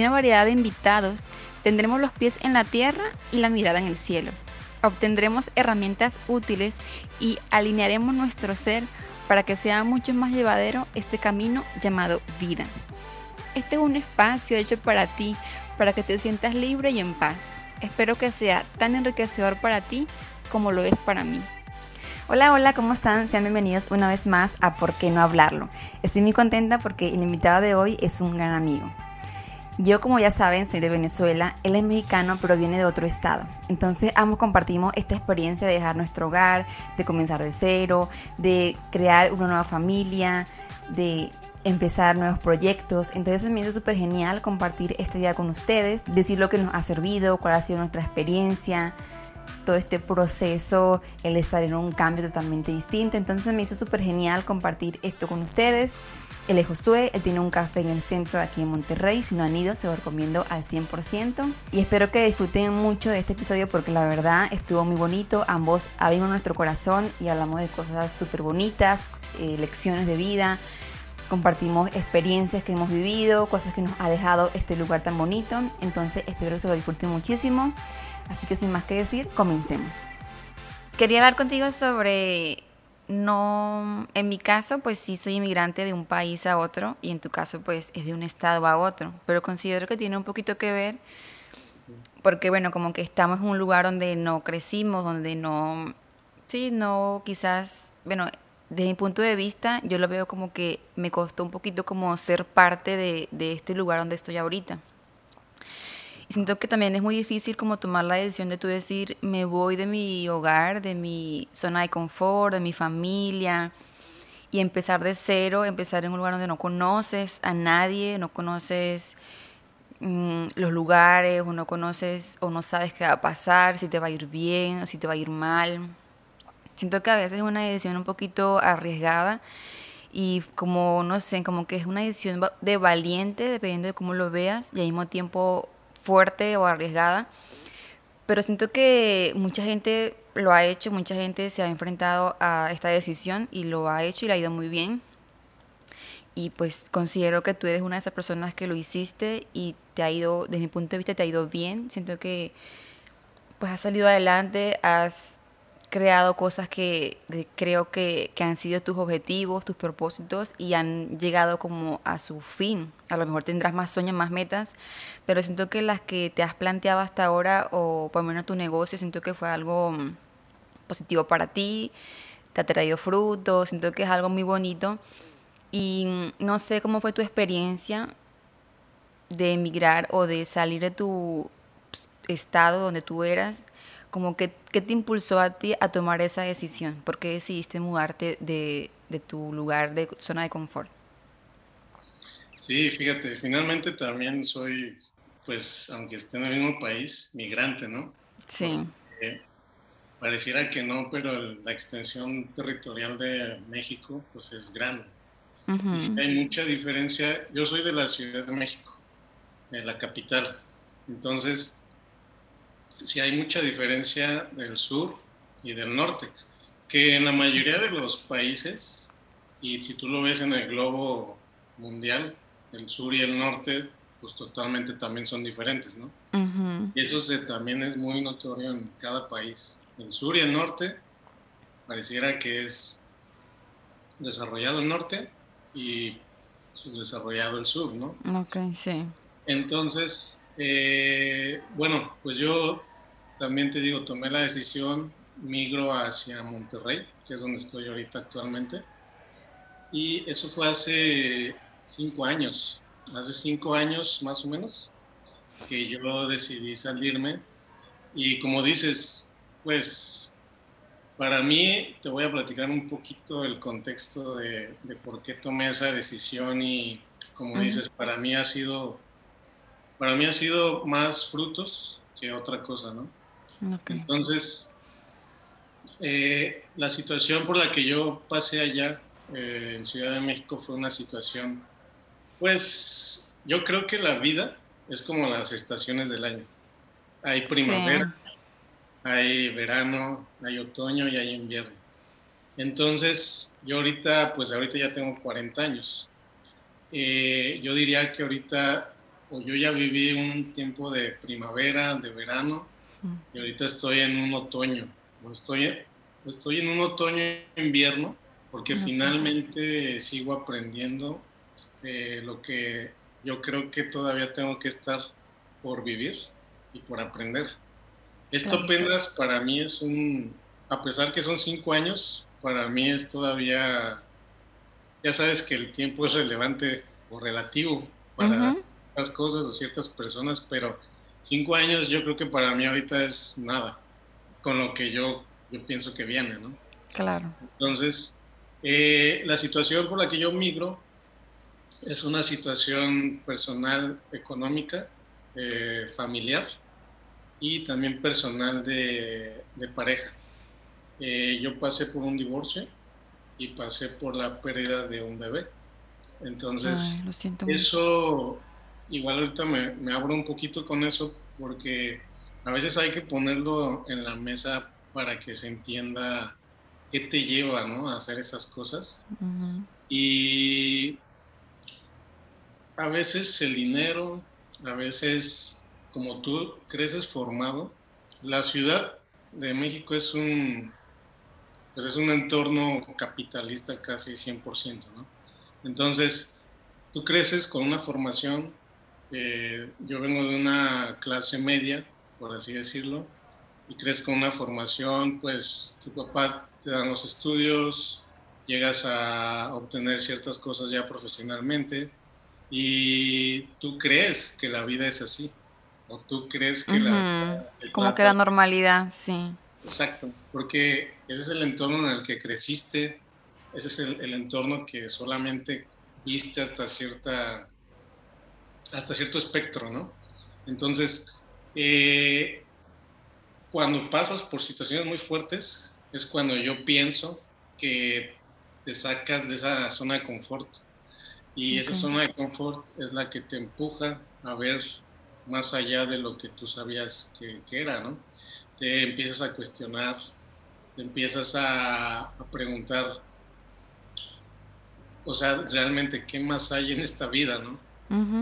una variedad de invitados, tendremos los pies en la tierra y la mirada en el cielo. Obtendremos herramientas útiles y alinearemos nuestro ser para que sea mucho más llevadero este camino llamado vida. Este es un espacio hecho para ti, para que te sientas libre y en paz. Espero que sea tan enriquecedor para ti como lo es para mí. Hola, hola, ¿cómo están? Sean bienvenidos una vez más a ¿Por qué no hablarlo? Estoy muy contenta porque el invitado de hoy es un gran amigo. Yo, como ya saben, soy de Venezuela, él es mexicano, pero viene de otro estado. Entonces, ambos compartimos esta experiencia de dejar nuestro hogar, de comenzar de cero, de crear una nueva familia, de empezar nuevos proyectos. Entonces me hizo súper genial compartir este día con ustedes, decir lo que nos ha servido, cuál ha sido nuestra experiencia, todo este proceso, el estar en un cambio totalmente distinto. Entonces me hizo súper genial compartir esto con ustedes. Él es Josué, él tiene un café en el centro aquí en Monterrey. Si no han ido, se lo recomiendo al 100%. Y espero que disfruten mucho de este episodio porque la verdad estuvo muy bonito. Ambos abrimos nuestro corazón y hablamos de cosas súper bonitas, eh, lecciones de vida compartimos experiencias que hemos vivido, cosas que nos ha dejado este lugar tan bonito. Entonces espero que se lo disfruten muchísimo. Así que sin más que decir, comencemos. Quería hablar contigo sobre, no, en mi caso pues sí soy inmigrante de un país a otro y en tu caso pues es de un estado a otro, pero considero que tiene un poquito que ver porque bueno, como que estamos en un lugar donde no crecimos, donde no, sí, no quizás, bueno, desde mi punto de vista, yo lo veo como que me costó un poquito como ser parte de, de, este lugar donde estoy ahorita. Siento que también es muy difícil como tomar la decisión de tú decir, me voy de mi hogar, de mi zona de confort, de mi familia, y empezar de cero, empezar en un lugar donde no conoces a nadie, no conoces mmm, los lugares, o no conoces o no sabes qué va a pasar, si te va a ir bien o si te va a ir mal. Siento que a veces es una decisión un poquito arriesgada y como, no sé, como que es una decisión de valiente, dependiendo de cómo lo veas, y al mismo tiempo fuerte o arriesgada. Pero siento que mucha gente lo ha hecho, mucha gente se ha enfrentado a esta decisión y lo ha hecho y le ha ido muy bien. Y pues considero que tú eres una de esas personas que lo hiciste y te ha ido, desde mi punto de vista, te ha ido bien. Siento que pues has salido adelante, has creado cosas que creo que, que, han sido tus objetivos, tus propósitos y han llegado como a su fin. A lo mejor tendrás más sueños, más metas, pero siento que las que te has planteado hasta ahora o por lo menos tu negocio, siento que fue algo mm, positivo para ti, te ha traído frutos, siento que es algo muy bonito. Y mm, no sé cómo fue tu experiencia de emigrar o de salir de tu pues, estado donde tú eras como que, ¿qué te impulsó a ti a tomar esa decisión? ¿Por qué decidiste mudarte de, de tu lugar de zona de confort? Sí, fíjate, finalmente también soy, pues, aunque esté en el mismo país, migrante, ¿no? Sí. Porque pareciera que no, pero la extensión territorial de México, pues, es grande. Uh -huh. Y si hay mucha diferencia. Yo soy de la Ciudad de México, de la capital. Entonces, sí hay mucha diferencia del sur y del norte, que en la mayoría de los países, y si tú lo ves en el globo mundial, el sur y el norte, pues totalmente también son diferentes, ¿no? Uh -huh. Y eso se, también es muy notorio en cada país. El sur y el norte pareciera que es desarrollado el norte y desarrollado el sur, ¿no? Ok, sí. Entonces, eh, bueno, pues yo también te digo, tomé la decisión, migro hacia Monterrey, que es donde estoy ahorita actualmente. Y eso fue hace cinco años, hace cinco años más o menos, que yo decidí salirme. Y como dices, pues para mí, te voy a platicar un poquito el contexto de, de por qué tomé esa decisión y como uh -huh. dices, para mí ha sido para mí ha sido más frutos que otra cosa, ¿no? Entonces, eh, la situación por la que yo pasé allá eh, en Ciudad de México fue una situación, pues yo creo que la vida es como las estaciones del año. Hay primavera, hay verano, hay otoño y hay invierno. Entonces, yo ahorita, pues ahorita ya tengo 40 años. Eh, yo diría que ahorita, o yo ya viví un tiempo de primavera, de verano, y ahorita estoy en un otoño. O estoy, estoy en un otoño-invierno, porque finalmente sigo aprendiendo lo que yo creo que todavía tengo que estar por vivir y por aprender. Esto apenas para mí es un, a pesar que son cinco años, para mí es todavía, ya sabes que el tiempo es relevante o relativo para las cosas o ciertas personas, pero cinco años yo creo que para mí ahorita es nada, con lo que yo, yo pienso que viene, ¿no? Claro. Entonces, eh, la situación por la que yo migro es una situación personal, económica, eh, familiar y también personal de, pareja. Eh, yo pasé por un divorcio y pasé por la pérdida de un bebé. Entonces, eso, igual ahorita me, me, abro un poquito con eso porque a veces hay que ponerlo en la mesa para que se entienda qué te lleva ¿no? a hacer esas cosas. Y a veces el dinero, a veces como tú creces formado, la ciudad de México es un, pues es un entorno capitalista casi 100%, ¿no? Entonces, tú creces con una formación, eh, yo vengo de una clase media, por así decirlo, y creces con una formación, pues tu papá te dan los estudios, llegas a obtener ciertas cosas ya profesionalmente y tú crees que la vida es así o tú crees que la... Como que la normalidad, sí. Exacto, porque ese es el entorno en el que creciste, ese es el, entorno que solamente viste hasta cierta hasta cierto espectro, ¿no? Entonces, eh, cuando pasas por situaciones muy fuertes, es cuando yo pienso que te sacas de esa zona de confort. Y esa zona de confort es la que te empuja a ver más allá de lo que tú sabías que, era, ¿no? Te empiezas a cuestionar, te empiezas a, preguntar, o sea, realmente, ¿qué más hay en esta vida, no?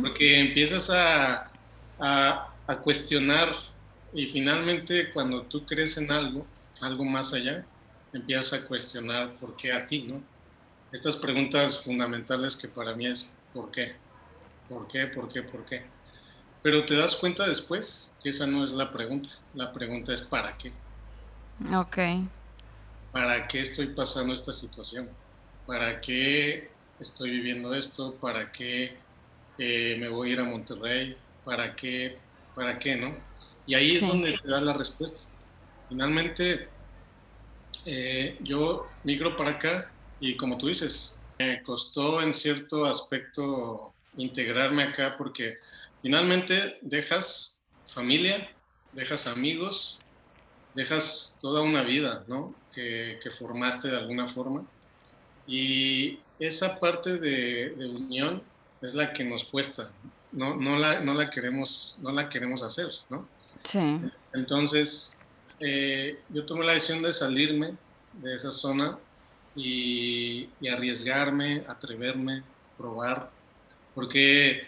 Porque empiezas a, a, a cuestionar y finalmente cuando tú crees en algo, algo más allá, empiezas a cuestionar por qué a ti, ¿no? Estas preguntas fundamentales que para mí es ¿por qué? ¿Por qué? ¿Por qué? ¿Por qué? Pero te das cuenta después que esa no es la pregunta. La pregunta es ¿para qué? Ok. ¿Para qué estoy pasando esta situación? ¿Para qué estoy viviendo esto? ¿Para qué eh, me voy a ir a Monterrey? ¿Para qué? ¿Para qué? ¿No? Y ahí es donde te da la respuesta. Finalmente, eh, yo migro para acá y como tú dices, me costó en cierto aspecto integrarme acá porque finalmente dejas familia, dejas amigos, dejas toda una vida, ¿no? Que, formaste de alguna forma. Y esa parte de, unión es la que nos cuesta, no, no, la, no, la queremos, no la queremos hacer, ¿no? Sí. Entonces, eh, yo tomé la decisión de salirme de esa zona y, arriesgarme, atreverme, probar, porque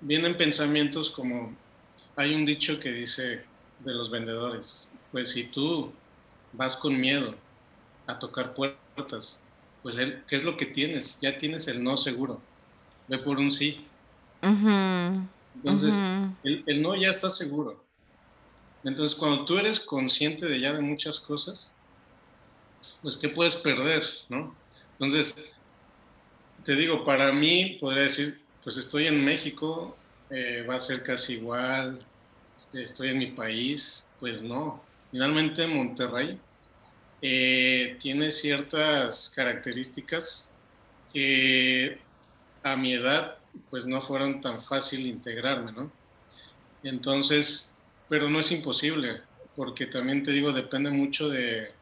vienen pensamientos como, hay un dicho que dice de los vendedores, pues si tú vas con miedo a tocar puertas, pues ¿qué es lo que tienes? Ya tienes el no seguro, ve por un sí. Entonces, el no ya está seguro. Entonces, cuando tú eres consciente de ya de muchas cosas, pues, ¿qué puedes perder, no? Entonces, te digo, para mí, podría decir, pues estoy en México, eh, va a ser casi igual, estoy en mi país, pues no. Finalmente, Monterrey eh, tiene ciertas características que a mi edad, pues no fueron tan fácil integrarme, ¿no? Entonces, pero no es imposible, porque también te digo, depende mucho de,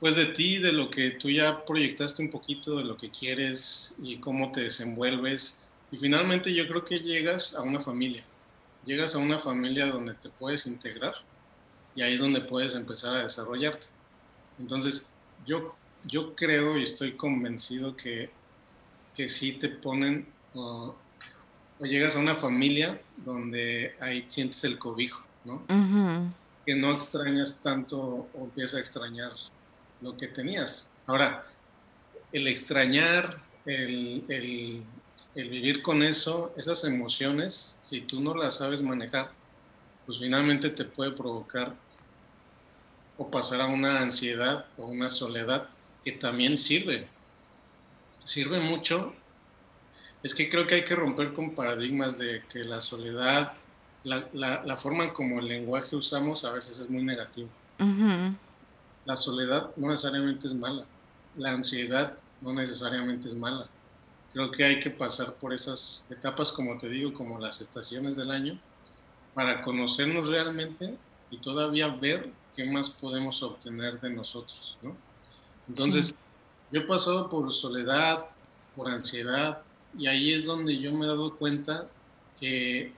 pues de ti, de lo que tú ya proyectaste un poquito, de lo que quieres y cómo te desenvuelves. Y finalmente yo creo que llegas a una familia, llegas a una familia donde te puedes integrar y ahí es donde puedes empezar a desarrollarte. Entonces, yo, yo creo y estoy convencido que, que sí te ponen, o, llegas a una familia donde ahí sientes el cobijo, ¿no? Que no extrañas tanto o empiezas a extrañar lo que tenías. Ahora, el extrañar, el, el, el vivir con eso, esas emociones, si tú no las sabes manejar, pues finalmente te puede provocar o pasar a una ansiedad o una soledad que también sirve. Sirve mucho. Es que creo que hay que romper con paradigmas de que la soledad, la, la, forma como el lenguaje usamos a veces es muy negativo. La soledad no necesariamente es mala. La ansiedad no necesariamente es mala. Creo que hay que pasar por esas etapas, como te digo, como las estaciones del año, para conocernos realmente y todavía ver qué más podemos obtener de nosotros, ¿no? Entonces, yo he pasado por soledad, por ansiedad, y ahí es donde yo me he dado cuenta que,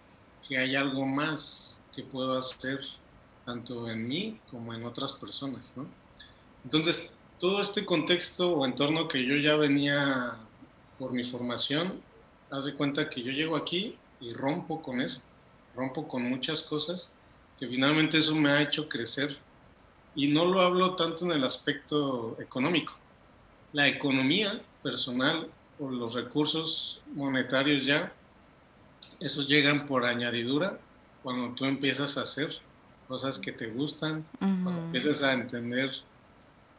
que hay algo más que puedo hacer tanto en mí como en otras personas, ¿no? Entonces, todo este contexto o entorno que yo ya venía por mi formación, haz de cuenta que yo llego aquí y rompo con eso, rompo con muchas cosas, que finalmente eso me ha hecho crecer. Y no lo hablo tanto en el aspecto económico. La economía personal o los recursos monetarios ya, esos llegan por añadidura cuando tú empiezas a hacer cosas que te gustan, cuando empiezas a entender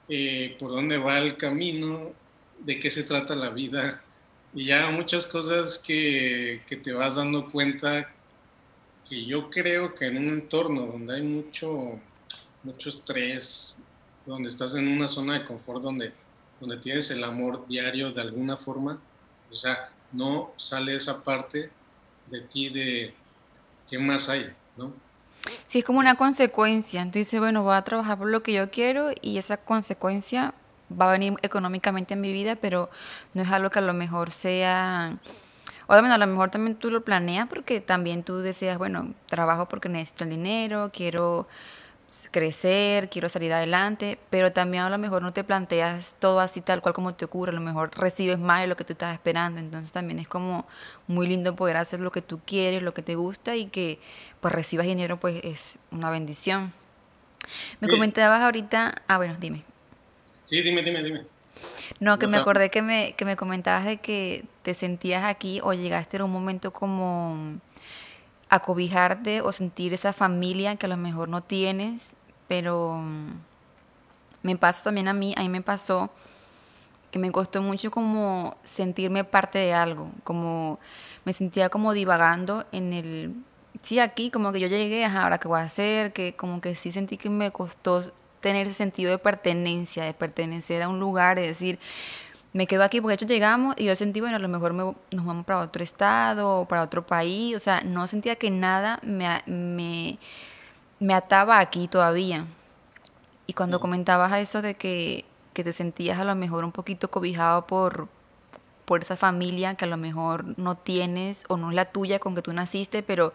eh, por dónde va el camino, de qué se trata la vida, y ya muchas cosas que, que, te vas dando cuenta que yo creo que en un entorno donde hay mucho, mucho estrés, donde estás en una zona de confort, donde, donde tienes el amor diario de alguna forma, o sea, no sale esa parte de ti de qué más hay, ¿no? Sí, es como una consecuencia. Dices, bueno, voy a trabajar por lo que yo quiero y esa consecuencia va a venir económicamente en mi vida, pero no es algo que a lo mejor sea... O a lo mejor también tú lo planeas porque también tú deseas, bueno, trabajo porque necesito el dinero, quiero crecer, quiero salir adelante, pero también a lo mejor no te planteas todo así tal cual como te ocurre, a lo mejor recibes más de lo que tú estás esperando, entonces también es como muy lindo poder hacer lo que tú quieres, lo que te gusta y que pues recibas dinero pues es una bendición. Me comentabas ahorita, ah bueno, dime. Sí, dime, dime, dime. No, que me acordé que me, que me comentabas de que te sentías aquí o llegaste en un momento como acobijarte o sentir esa familia que a lo mejor no tienes, pero mm, me pasa también a mí, a mí me pasó que me costó mucho como sentirme parte de algo, como me sentía como divagando en el, sí, aquí, como que yo llegué, ajá, ahora qué voy a hacer, que como que sí sentí que me costó tener ese sentido de pertenencia, de pertenecer a un lugar, de decir, me quedo aquí porque de hecho llegamos y yo sentí, bueno, a lo mejor nos vamos para otro estado o para otro país, o sea, no sentía que nada me, me, me ataba aquí todavía. Y cuando comentabas eso de que, que, te sentías a lo mejor un poquito cobijado por, por esa familia que a lo mejor no tienes o no es la tuya con que tú naciste, pero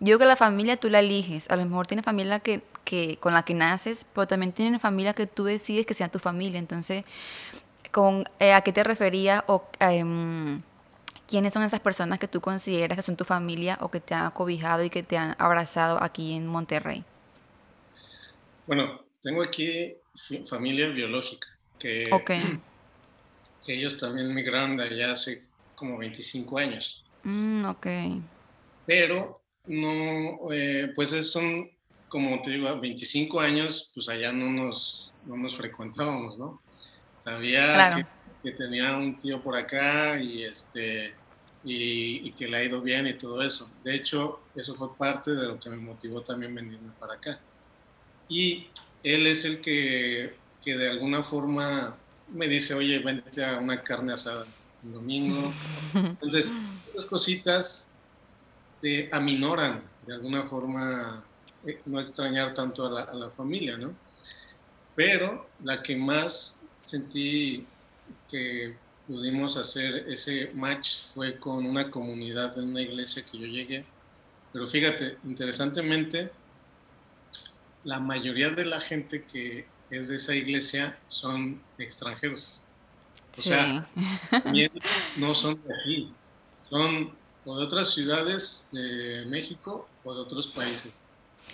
yo creo que la familia tú la eliges. A lo mejor tienes familia que, que, con la que naces, pero también tienes familia que tú decides que sea tu familia. Entonces, con eh, a qué te referías o em, quiénes son esas personas que tú consideras que son tu familia o que te han acobijado y que te han abrazado aquí en Monterrey. Bueno, tengo aquí familia biológica, que, que ellos también migraron de allá hace como 25 años. Mm, ok. Pero no, eh, pues son, como te digo, 25 años, pues allá no nos, no nos frecuentábamos, ¿no? Sabía que, tenía un tío por acá y, este, y, que le ha ido bien y todo eso. De hecho, eso fue parte de lo que me motivó también venirme para acá. Y él es el que, que de alguna forma me dice, oye, vente a una carne asada un domingo. Entonces, esas cositas te aminoran, de alguna forma eh, no extrañar tanto a la, a la familia, ¿no? Pero la que más sentí que pudimos hacer ese match fue con una comunidad en una iglesia que yo llegué. Pero fíjate, interesantemente, la mayoría de la gente que es de esa iglesia son extranjeros. O sea, no son de aquí, son o de otras ciudades de México o de otros países.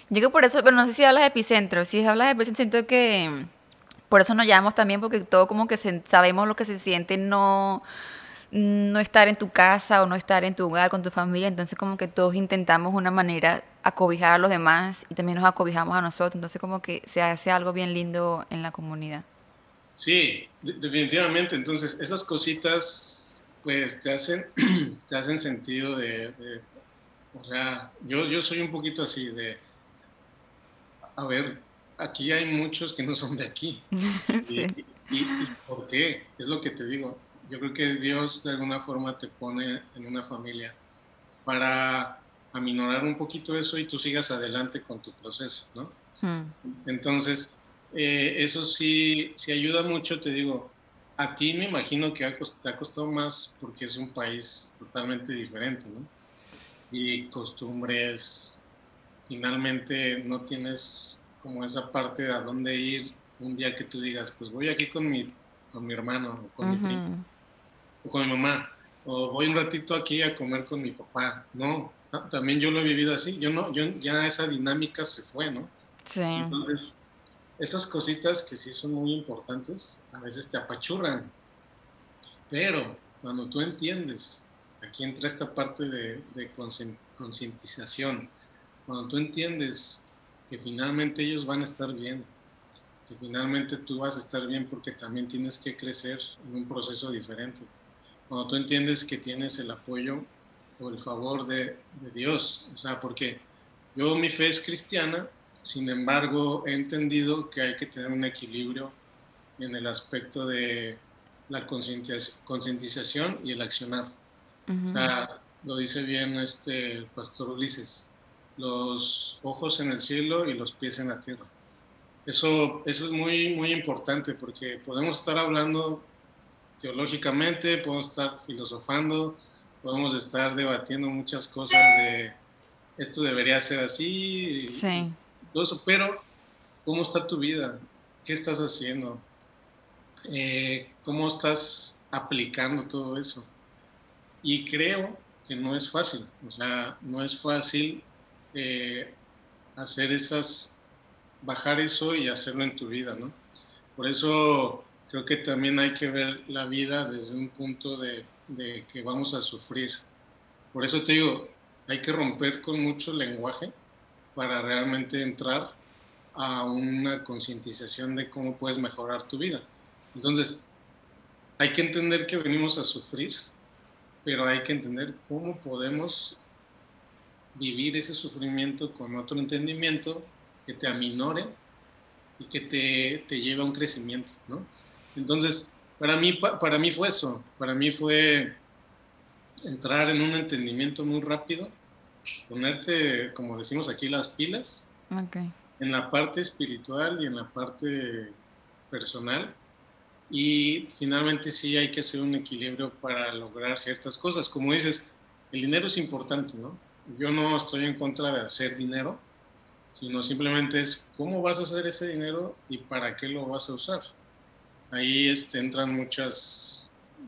Llego por eso, pero no sé si hablas de epicentro. Si hablas de epicentro, siento que por eso nos llamamos también, porque todo como que sabemos lo que se siente no, no estar en tu casa o no estar en tu hogar con tu familia. Entonces como que todos intentamos una manera acobijar a los demás y también nos acobijamos a nosotros. Entonces como que se hace algo bien lindo en la comunidad. Sí, definitivamente. Entonces esas cositas pues te hacen, te hacen sentido de, de o sea, yo, yo soy un poquito así de, a ver, aquí hay muchos que no son de aquí. y, por qué? Es lo que te digo. Yo creo que Dios de alguna forma te pone en una familia para aminorar un poquito eso y tú sigas adelante con tu proceso, ¿no? Hmm. Entonces, eh, eso sí, sí ayuda mucho, te digo, a ti me imagino que te ha costado más porque es un país totalmente diferente, ¿no? Y costumbres, finalmente no tienes como esa parte de a dónde ir un día que tú digas, pues voy aquí con mi, con mi hermano, o con mi primo, o con mi mamá, o voy un ratito aquí a comer con mi papá. No, también yo lo he vivido así. Yo no, yo ya esa dinámica se fue, ¿no? Sí. Entonces, esas cositas que sí son muy importantes, a veces te apachurran. Pero cuando tú entiendes, aquí entra esta parte de, de concientización, cuando tú entiendes que finalmente ellos van a estar bien, que finalmente tú vas a estar bien porque también tienes que crecer en un proceso diferente. Cuando tú entiendes que tienes el apoyo o el favor de, de Dios, o sea, porque yo mi fe es cristiana, sin embargo he entendido que hay que tener un equilibrio en el aspecto de la concientización y el accionar. o sea, lo dice bien este el pastor Ulises, los ojos en el cielo y los pies en la tierra. Eso, eso es muy, muy importante porque podemos estar hablando teológicamente, podemos estar filosofando, podemos estar debatiendo muchas cosas de esto debería ser así, sí. todo eso, pero ¿cómo está tu vida? ¿Qué estás haciendo? Eh, ¿Cómo estás aplicando todo eso? Y creo que no es fácil, o sea, no es fácil eh, hacer esas, bajar eso y hacerlo en tu vida, ¿no? Por eso creo que también hay que ver la vida desde un punto de, de que vamos a sufrir. Por eso te digo, hay que romper con mucho lenguaje para realmente entrar a una concientización de cómo puedes mejorar tu vida. Entonces, hay que entender que venimos a sufrir, pero hay que entender cómo podemos vivir ese sufrimiento con otro entendimiento que te aminore y que te, te lleve a un crecimiento, ¿no? Entonces, para mí, para mí fue eso, para mí fue entrar en un entendimiento muy rápido, ponerte, como decimos aquí, las pilas en la parte espiritual y en la parte personal. Y finalmente sí hay que hacer un equilibrio para lograr ciertas cosas. Como dices, el dinero es importante, ¿no? Yo no estoy en contra de hacer dinero, sino simplemente es cómo vas a hacer ese dinero y para qué lo vas a usar. Ahí este, entran muchas,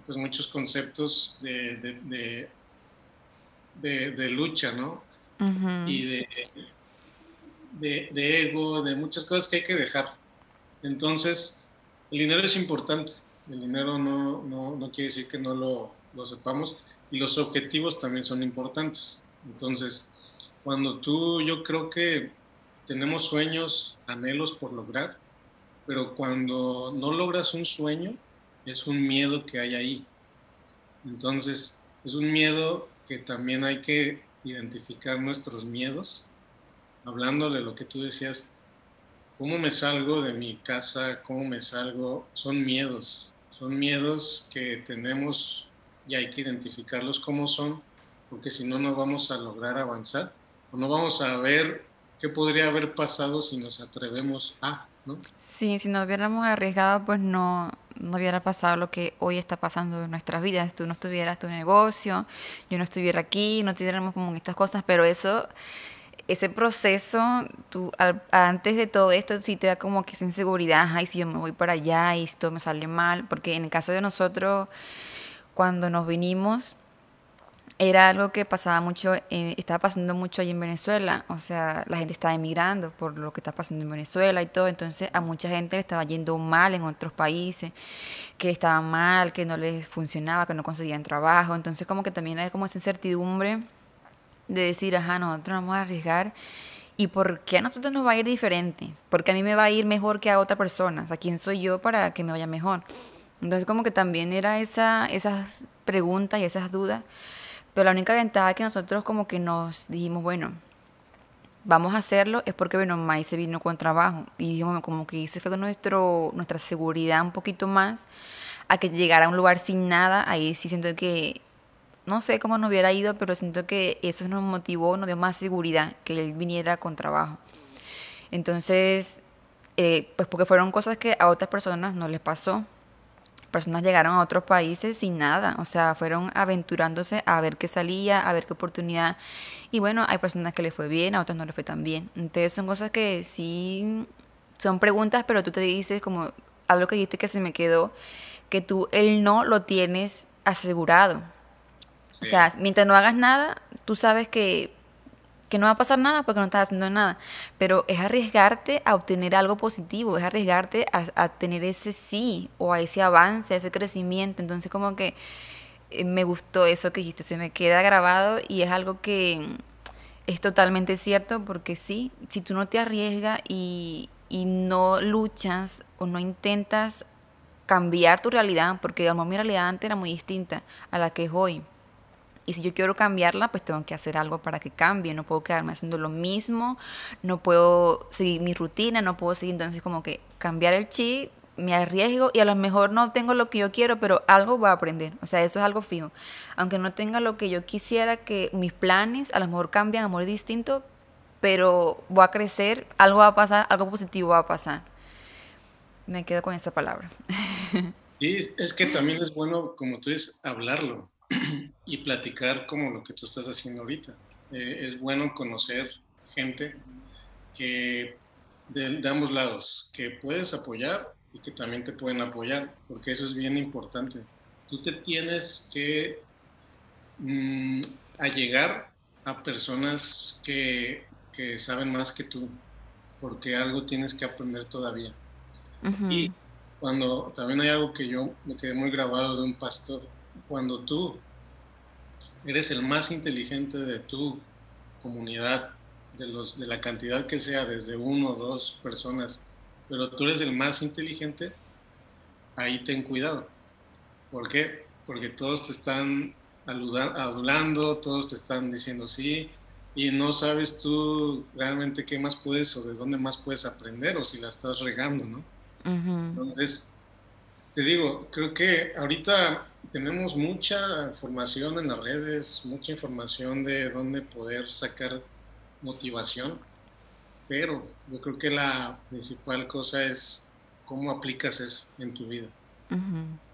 pues muchos conceptos de, de, de, lucha, ¿no? Y de, de, ego, de muchas cosas que hay que dejar. Entonces, el dinero es importante. El dinero no, no, no quiere decir que no lo, lo sepamos. Y los objetivos también son importantes. Entonces, cuando tú, yo creo que tenemos sueños, anhelos por lograr, pero cuando no logras un sueño, es un miedo que hay ahí. Entonces, es un miedo que también hay que identificar nuestros miedos, hablando de lo que tú decías, ¿cómo me salgo de mi casa? ¿Cómo me salgo? Son miedos, son miedos que tenemos y hay que identificarlos como son porque si no, no vamos a lograr avanzar. o no vamos a ver qué podría haber pasado si nos atrevemos a, ¿no? Sí, si nos hubiéramos arriesgado, pues no, no hubiera pasado lo que hoy está pasando en nuestras vidas. Tú no estuvieras tu negocio, yo no estuviera aquí, no tuviéramos como estas cosas, pero eso, ese proceso, tú antes de todo esto sí te da como que esa inseguridad, ay, si yo me voy para allá y esto me sale mal, porque en el caso de nosotros, cuando nos vinimos, era algo que pasaba mucho, estaba pasando mucho ahí en Venezuela, o sea, la gente estaba emigrando por lo que está pasando en Venezuela y todo, entonces a mucha gente le estaba yendo mal en otros países, que estaban mal, que no les funcionaba, que no conseguían trabajo, entonces como que también hay como esa incertidumbre de decir, ajá, nosotros vamos a arriesgar ¿Y por qué a nosotros nos va a ir diferente? Porque a mí me va a ir mejor que a otra persona. O sea, ¿quién soy yo para que me vaya mejor? Entonces como que también era esa, esas preguntas y esas dudas pero la única ventaja que nosotros como que nos dijimos, bueno, vamos a hacerlo es porque, bueno, Mai se vino con trabajo. Y dijimos, como que ese fue nuestro, nuestra seguridad un poquito más a que llegara a un lugar sin nada. Ahí sí siento que, no sé cómo nos hubiera ido, pero siento que eso nos motivó, nos dio más seguridad que él viniera con trabajo. Entonces, eh, pues porque fueron cosas que a otras personas no les pasó personas llegaron a otros países sin nada, o sea, fueron aventurándose a ver qué salía, a ver qué oportunidad. Y bueno, hay personas que le fue bien, a otras no le fue tan bien. Entonces son cosas que sí son preguntas, pero tú te dices como algo que dijiste que se me quedó, que tú el no lo tienes asegurado. O sea, mientras no hagas nada, tú sabes que que no va a pasar nada porque no estás haciendo nada, pero es arriesgarte a obtener algo positivo, es arriesgarte a, tener ese sí o a ese avance, a ese crecimiento. Entonces como que eh, me gustó eso que dijiste, se me queda grabado y es algo que es totalmente cierto porque sí, si tú no te arriesgas y, no luchas o no intentas cambiar tu realidad, porque digamos, mi realidad antes era muy distinta a la que es hoy y si yo quiero cambiarla, pues tengo que hacer algo para que cambie. No puedo quedarme haciendo lo mismo, no puedo seguir mi rutina, no puedo seguir. Entonces, como que cambiar el chip, me arriesgo y a lo mejor no obtengo lo que yo quiero, pero algo voy a aprender. O sea, eso es algo fijo. Aunque no tenga lo que yo quisiera, que mis planes a lo mejor cambian, amor distinto, pero voy a crecer, algo va a pasar, algo positivo va a pasar. Me quedo con esa palabra. Sí, es que también es bueno, como tú dices, hablarlo y platicar como lo que tú estás haciendo ahorita. Eh, es bueno conocer gente que de, ambos lados, que puedes apoyar y que también te pueden apoyar, porque eso es bien importante. Tú te tienes que mm, allegar a personas que, que, saben más que tú, porque algo tienes que aprender todavía. Y cuando también hay algo que yo me quedé muy grabado de un pastor, cuando tú eres el más inteligente de tu comunidad, de, los, de la cantidad que sea, desde uno o dos personas, pero tú eres el más inteligente, ahí ten cuidado. ¿Por qué? Porque todos te están adulando, todos te están diciendo sí, y no sabes tú realmente qué más puedes o de dónde más puedes aprender o si la estás regando, ¿no? Entonces, te digo, creo que ahorita tenemos mucha información en las redes, mucha información de dónde poder sacar motivación, pero yo creo que la principal cosa es cómo aplicas eso en tu vida.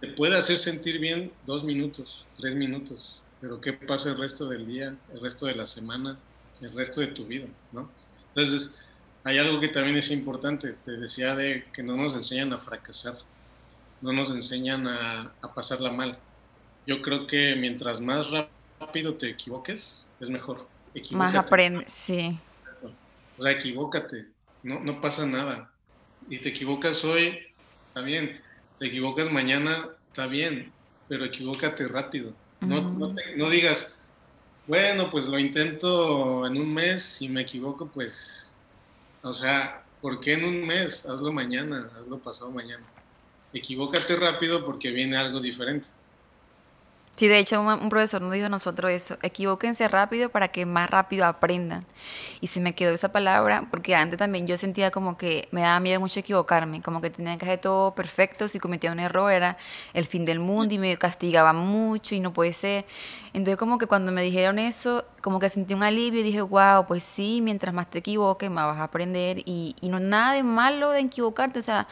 Te puede hacer sentir bien dos minutos, tres minutos, pero ¿qué pasa el resto del día, el resto de la semana, el resto de tu vida? ¿no? Entonces, hay algo que también es importante, te decía de que no nos enseñan a fracasar, no nos enseñan a, a pasarla mal yo creo que mientras más rápido te equivoques, es mejor. Más aprendes, sí. O sea, equivócate, no, no pasa nada. Y te equivocas hoy, está bien. Te equivocas mañana, está bien, pero equivócate rápido. No, no, digas, bueno, pues lo intento en un mes, si me equivoco, pues, o sea, ¿por qué en un mes? Hazlo mañana, hazlo pasado mañana. Equivócate rápido porque viene algo diferente. Sí, de hecho un, profesor nos dijo a nosotros eso, equivóquense rápido para que más rápido aprendan. Y se me quedó esa palabra porque antes también yo sentía como que me daba miedo mucho equivocarme, como que tenía que hacer todo perfecto, si cometía un error era el fin del mundo y me castigaba mucho y no puede ser. Entonces como que cuando me dijeron eso, como que sentí un alivio y dije, wow, pues sí, mientras más te equivoques, más vas a aprender y, y no nada de malo de equivocarte, o sea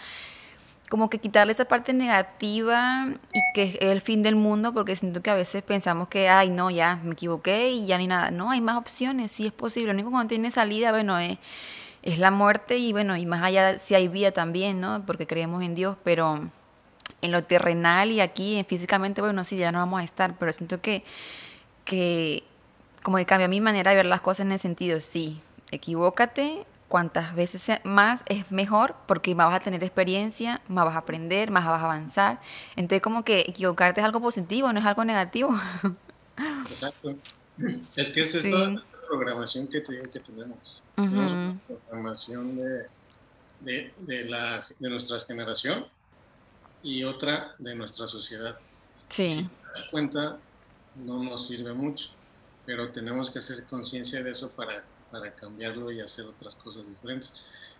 como que quitarle esa parte negativa y que es el fin del mundo, porque siento que a veces pensamos que, ay, no, ya me equivoqué y ya ni nada. No, hay más opciones, sí es posible. Lo único que no tiene salida, bueno, es, es la muerte y bueno, y más allá si hay vida también, ¿no? Porque creemos en Dios, pero en lo terrenal y aquí físicamente, bueno, sí, ya no vamos a estar, pero siento que, que como que cambia mi manera de ver las cosas en el sentido, sí, equivócate, cuantas veces más es mejor porque más vas a tener experiencia, más vas a aprender, más vas a avanzar. Entonces como que equivocarte es algo positivo, no es algo negativo. Exacto. Es que esta es toda la programación que te digo que tenemos. programación de, de, de, la, de nuestra generación y otra de nuestra sociedad. Sí. Si te das cuenta, no nos sirve mucho, pero tenemos que hacer conciencia de eso para para cambiarlo y hacer otras cosas diferentes.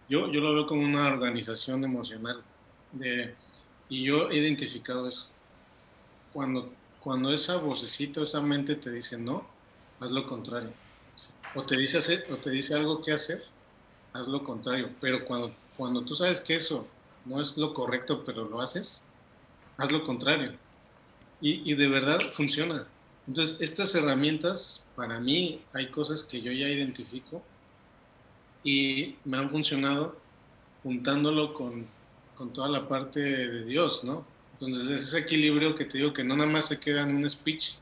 Yo, yo lo veo como una organización emocional y yo he identificado eso. Cuando, cuando esa vocecita, esa mente te dice no, haz lo contrario. O te dice, hacer, o te dice algo que hacer, haz lo contrario. Pero cuando, cuando tú sabes que eso no es lo correcto, pero lo haces, haz lo contrario. Y, y de verdad funciona. Entonces, estas herramientas, para mí, hay cosas que yo ya identifico y me han funcionado juntándolo con, con toda la parte de Dios, ¿no? Entonces, es ese equilibrio que te digo que no nada más se queda en un speech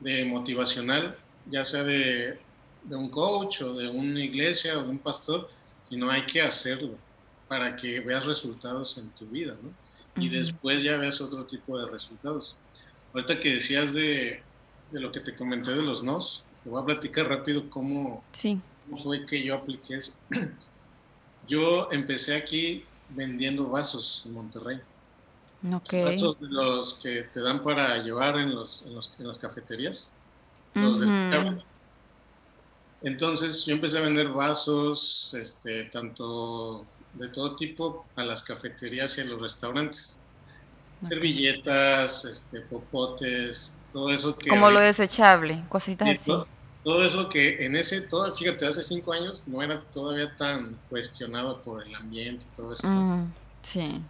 de motivacional, ya sea de, de un coach o de una iglesia o de un pastor, sino hay que hacerlo para que veas resultados en tu vida, ¿no? Y después ya veas otro tipo de resultados. Ahorita que decías de, de lo que te comenté de los nos, te voy a platicar rápido cómo, fue que yo apliqué eso. Yo empecé aquí vendiendo vasos en Monterrey. Vasos de los que te dan para llevar en, los, en, los, en las cafeterías. Los Entonces yo empecé a vender vasos, este, tanto de todo tipo, a las cafeterías y a los restaurantes. Servilletas, este, popotes, todo eso que... Como lo desechable, cositas así. Todo, eso que en ese, todo, fíjate, hace cinco años no era todavía tan cuestionado por el ambiente y todo eso. Mm, sí.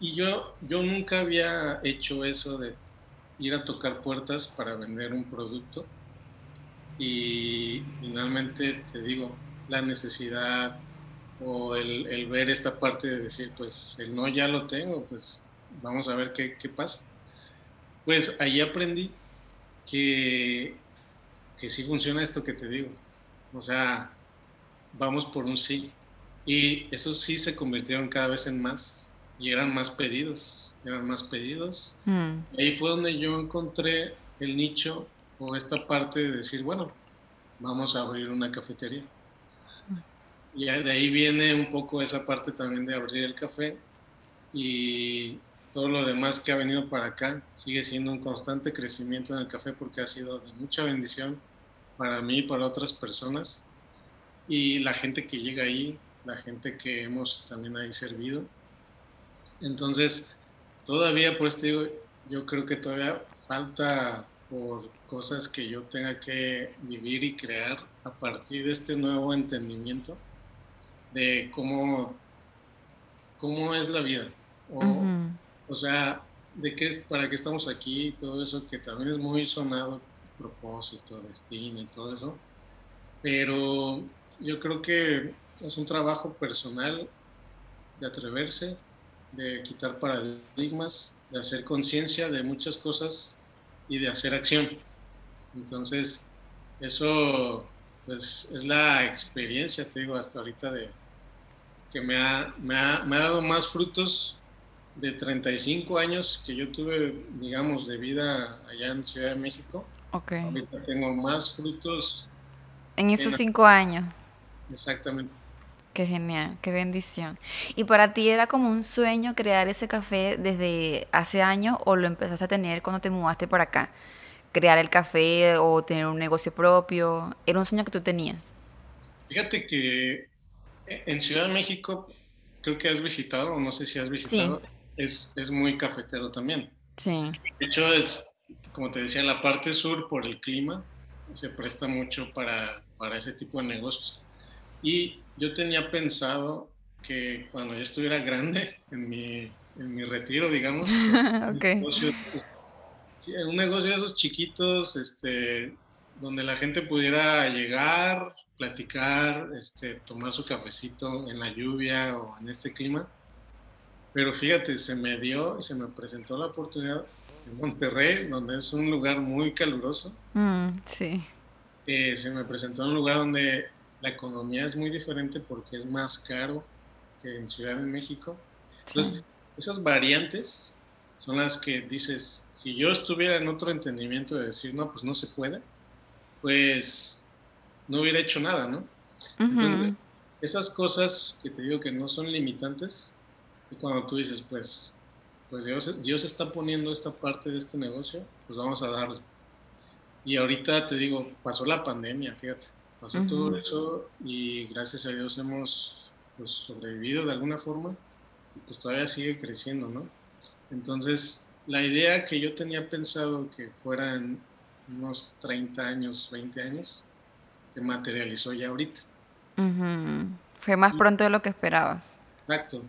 Y yo, yo nunca había hecho eso de ir a tocar puertas para vender un producto. Y finalmente, te digo, la necesidad o el, el ver esta parte de decir, pues el no ya lo tengo, pues vamos a ver qué, qué pasa. Pues ahí aprendí que, que sí funciona esto que te digo. O sea, vamos por un sí. Y esos sí se convirtieron cada vez en más y eran más pedidos, eran más pedidos. Mm. Ahí fue donde yo encontré el nicho o esta parte de decir, bueno, vamos a abrir una cafetería. Mm. Y de ahí viene un poco esa parte también de abrir el café y todo lo demás que ha venido para acá sigue siendo un constante crecimiento en el café porque ha sido de mucha bendición para mí y para otras personas. Y la gente que llega ahí, la gente que hemos también ahí servido. Entonces, todavía, por esto digo, yo creo que todavía falta por cosas que yo tenga que vivir y crear a partir de este nuevo entendimiento de cómo, cómo es la vida. Sea, de qué, para qué estamos aquí y todo eso, que también es muy sonado, propósito, destino y todo eso. Pero yo creo que es un trabajo personal de atreverse, de quitar paradigmas, de hacer conciencia de muchas cosas y de hacer acción. Entonces, eso pues, es la experiencia, te digo, hasta ahorita de que me ha, me ha, me ha dado más frutos de 35 años que yo tuve, digamos, de vida allá en Ciudad de México. Okay. Ahorita tengo más frutos. En esos cinco años. Exactamente. Qué genial, qué bendición. ¿Y para ti era como un sueño crear ese café desde hace años o lo empezaste a tener cuando te mudaste para acá? Crear el café o tener un negocio propio. ¿Era un sueño que tú tenías? Fíjate que en Ciudad de México, creo que has visitado, o no sé si has visitado, es, es muy cafetero también. Sí. De hecho, es, como te decía, la parte sur, por el clima, se presta mucho para, para ese tipo de negocios. Y yo tenía pensado que cuando yo estuviera grande, en mi, en mi retiro, digamos, okay. un, negocio un negocio de esos chiquitos, este, donde la gente pudiera llegar, platicar, este, tomar su cafecito en la lluvia o en este clima. Pero fíjate, se me dio y se me presentó la oportunidad en Monterrey, donde es un lugar muy caluroso. Mm, sí. Eh, se me presentó en un lugar donde la economía es muy diferente porque es más caro que en Ciudad de México. Entonces, esas variantes son las que dices, si yo estuviera en otro entendimiento de decir, no, pues no se puede, pues no hubiera hecho nada, ¿no? Entonces, esas cosas que te digo que no son limitantes, y cuando tú dices, pues, pues Dios, Dios está poniendo esta parte de este negocio, pues vamos a darle. Y ahorita te digo, pasó la pandemia, fíjate pasó todo eso y gracias a Dios hemos pues, sobrevivido de alguna forma y pues todavía sigue creciendo, ¿no? Entonces, la idea que yo tenía pensado que fueran unos 30 años, 20 años, se materializó ya ahorita. Fue más pronto de lo que esperabas. Exacto.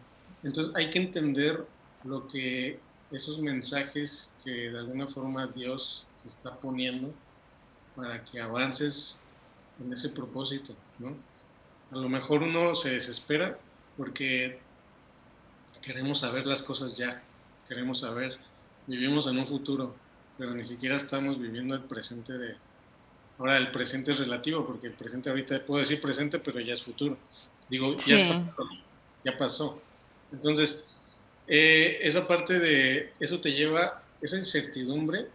Entonces hay que entender lo que esos mensajes que de alguna forma Dios te está poniendo para que avances en ese propósito, ¿no? A lo mejor uno se desespera porque queremos saber las cosas ya, queremos saber, vivimos en un futuro, pero ni siquiera estamos viviendo el presente de... Ahora, el presente es relativo, porque el presente ahorita puedo decir presente, pero ya es futuro. Digo, ya, ya pasó. Entonces, eh, esa parte de, eso te lleva, esa incertidumbre,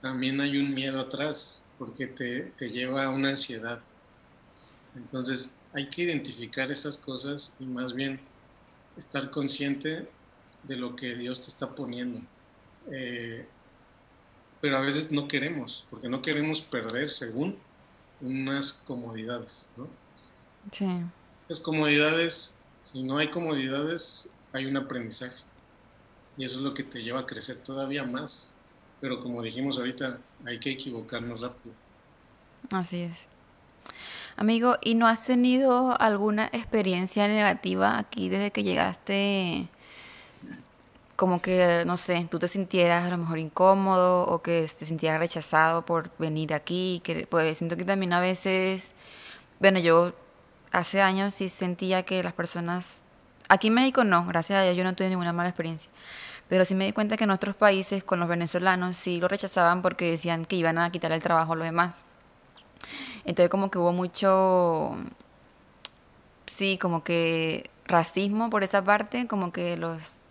también hay un miedo atrás, porque te, te lleva a una ansiedad. Entonces hay que identificar esas cosas y más bien estar consciente de lo que Dios te está poniendo. Eh, pero a veces no queremos, porque no queremos perder según unas comodidades, ¿no? Sí. Esas comodidades, si no hay comodidades, hay un aprendizaje. Y eso es lo que te lleva a crecer todavía más. Pero como dijimos ahorita, hay que equivocarnos rápido. Así es. Amigo, ¿y no has tenido alguna experiencia negativa aquí desde que llegaste? Como que, no sé, tú te sintieras a lo mejor incómodo o que te sintieras rechazado por venir aquí. Que, pues siento que también a veces, bueno, yo hace años sí sentía que las personas, aquí en México no, gracias a Dios yo no tuve ninguna mala experiencia pero sí me di cuenta que en otros países con los venezolanos sí lo rechazaban porque decían que iban a quitar el trabajo a los demás. Entonces como que hubo mucho, sí, como que racismo por esa parte, como que los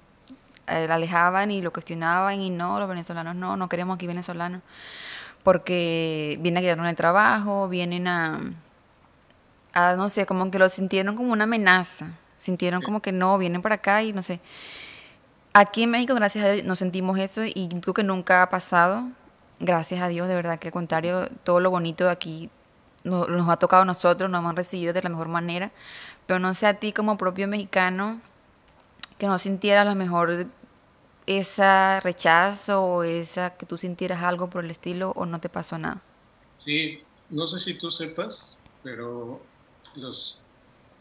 eh, alejaban y lo cuestionaban y no, los venezolanos no, no queremos aquí venezolanos, porque vienen a quitarnos el trabajo, vienen a, a, no sé, como que lo sintieron como una amenaza, sintieron como que no, vienen para acá y no sé. Aquí en México, gracias a Dios, no sentimos eso y creo que nunca ha pasado. Gracias a Dios, de verdad que al contrario, todo lo bonito de aquí nos, ha tocado a nosotros, nos hemos recibido de la mejor manera. Pero no sé a ti como propio mexicano, que no sintieras a lo mejor ese rechazo o esa que tú sintieras algo por el estilo o no te pasó nada. Sí, no sé si tú sepas, pero los,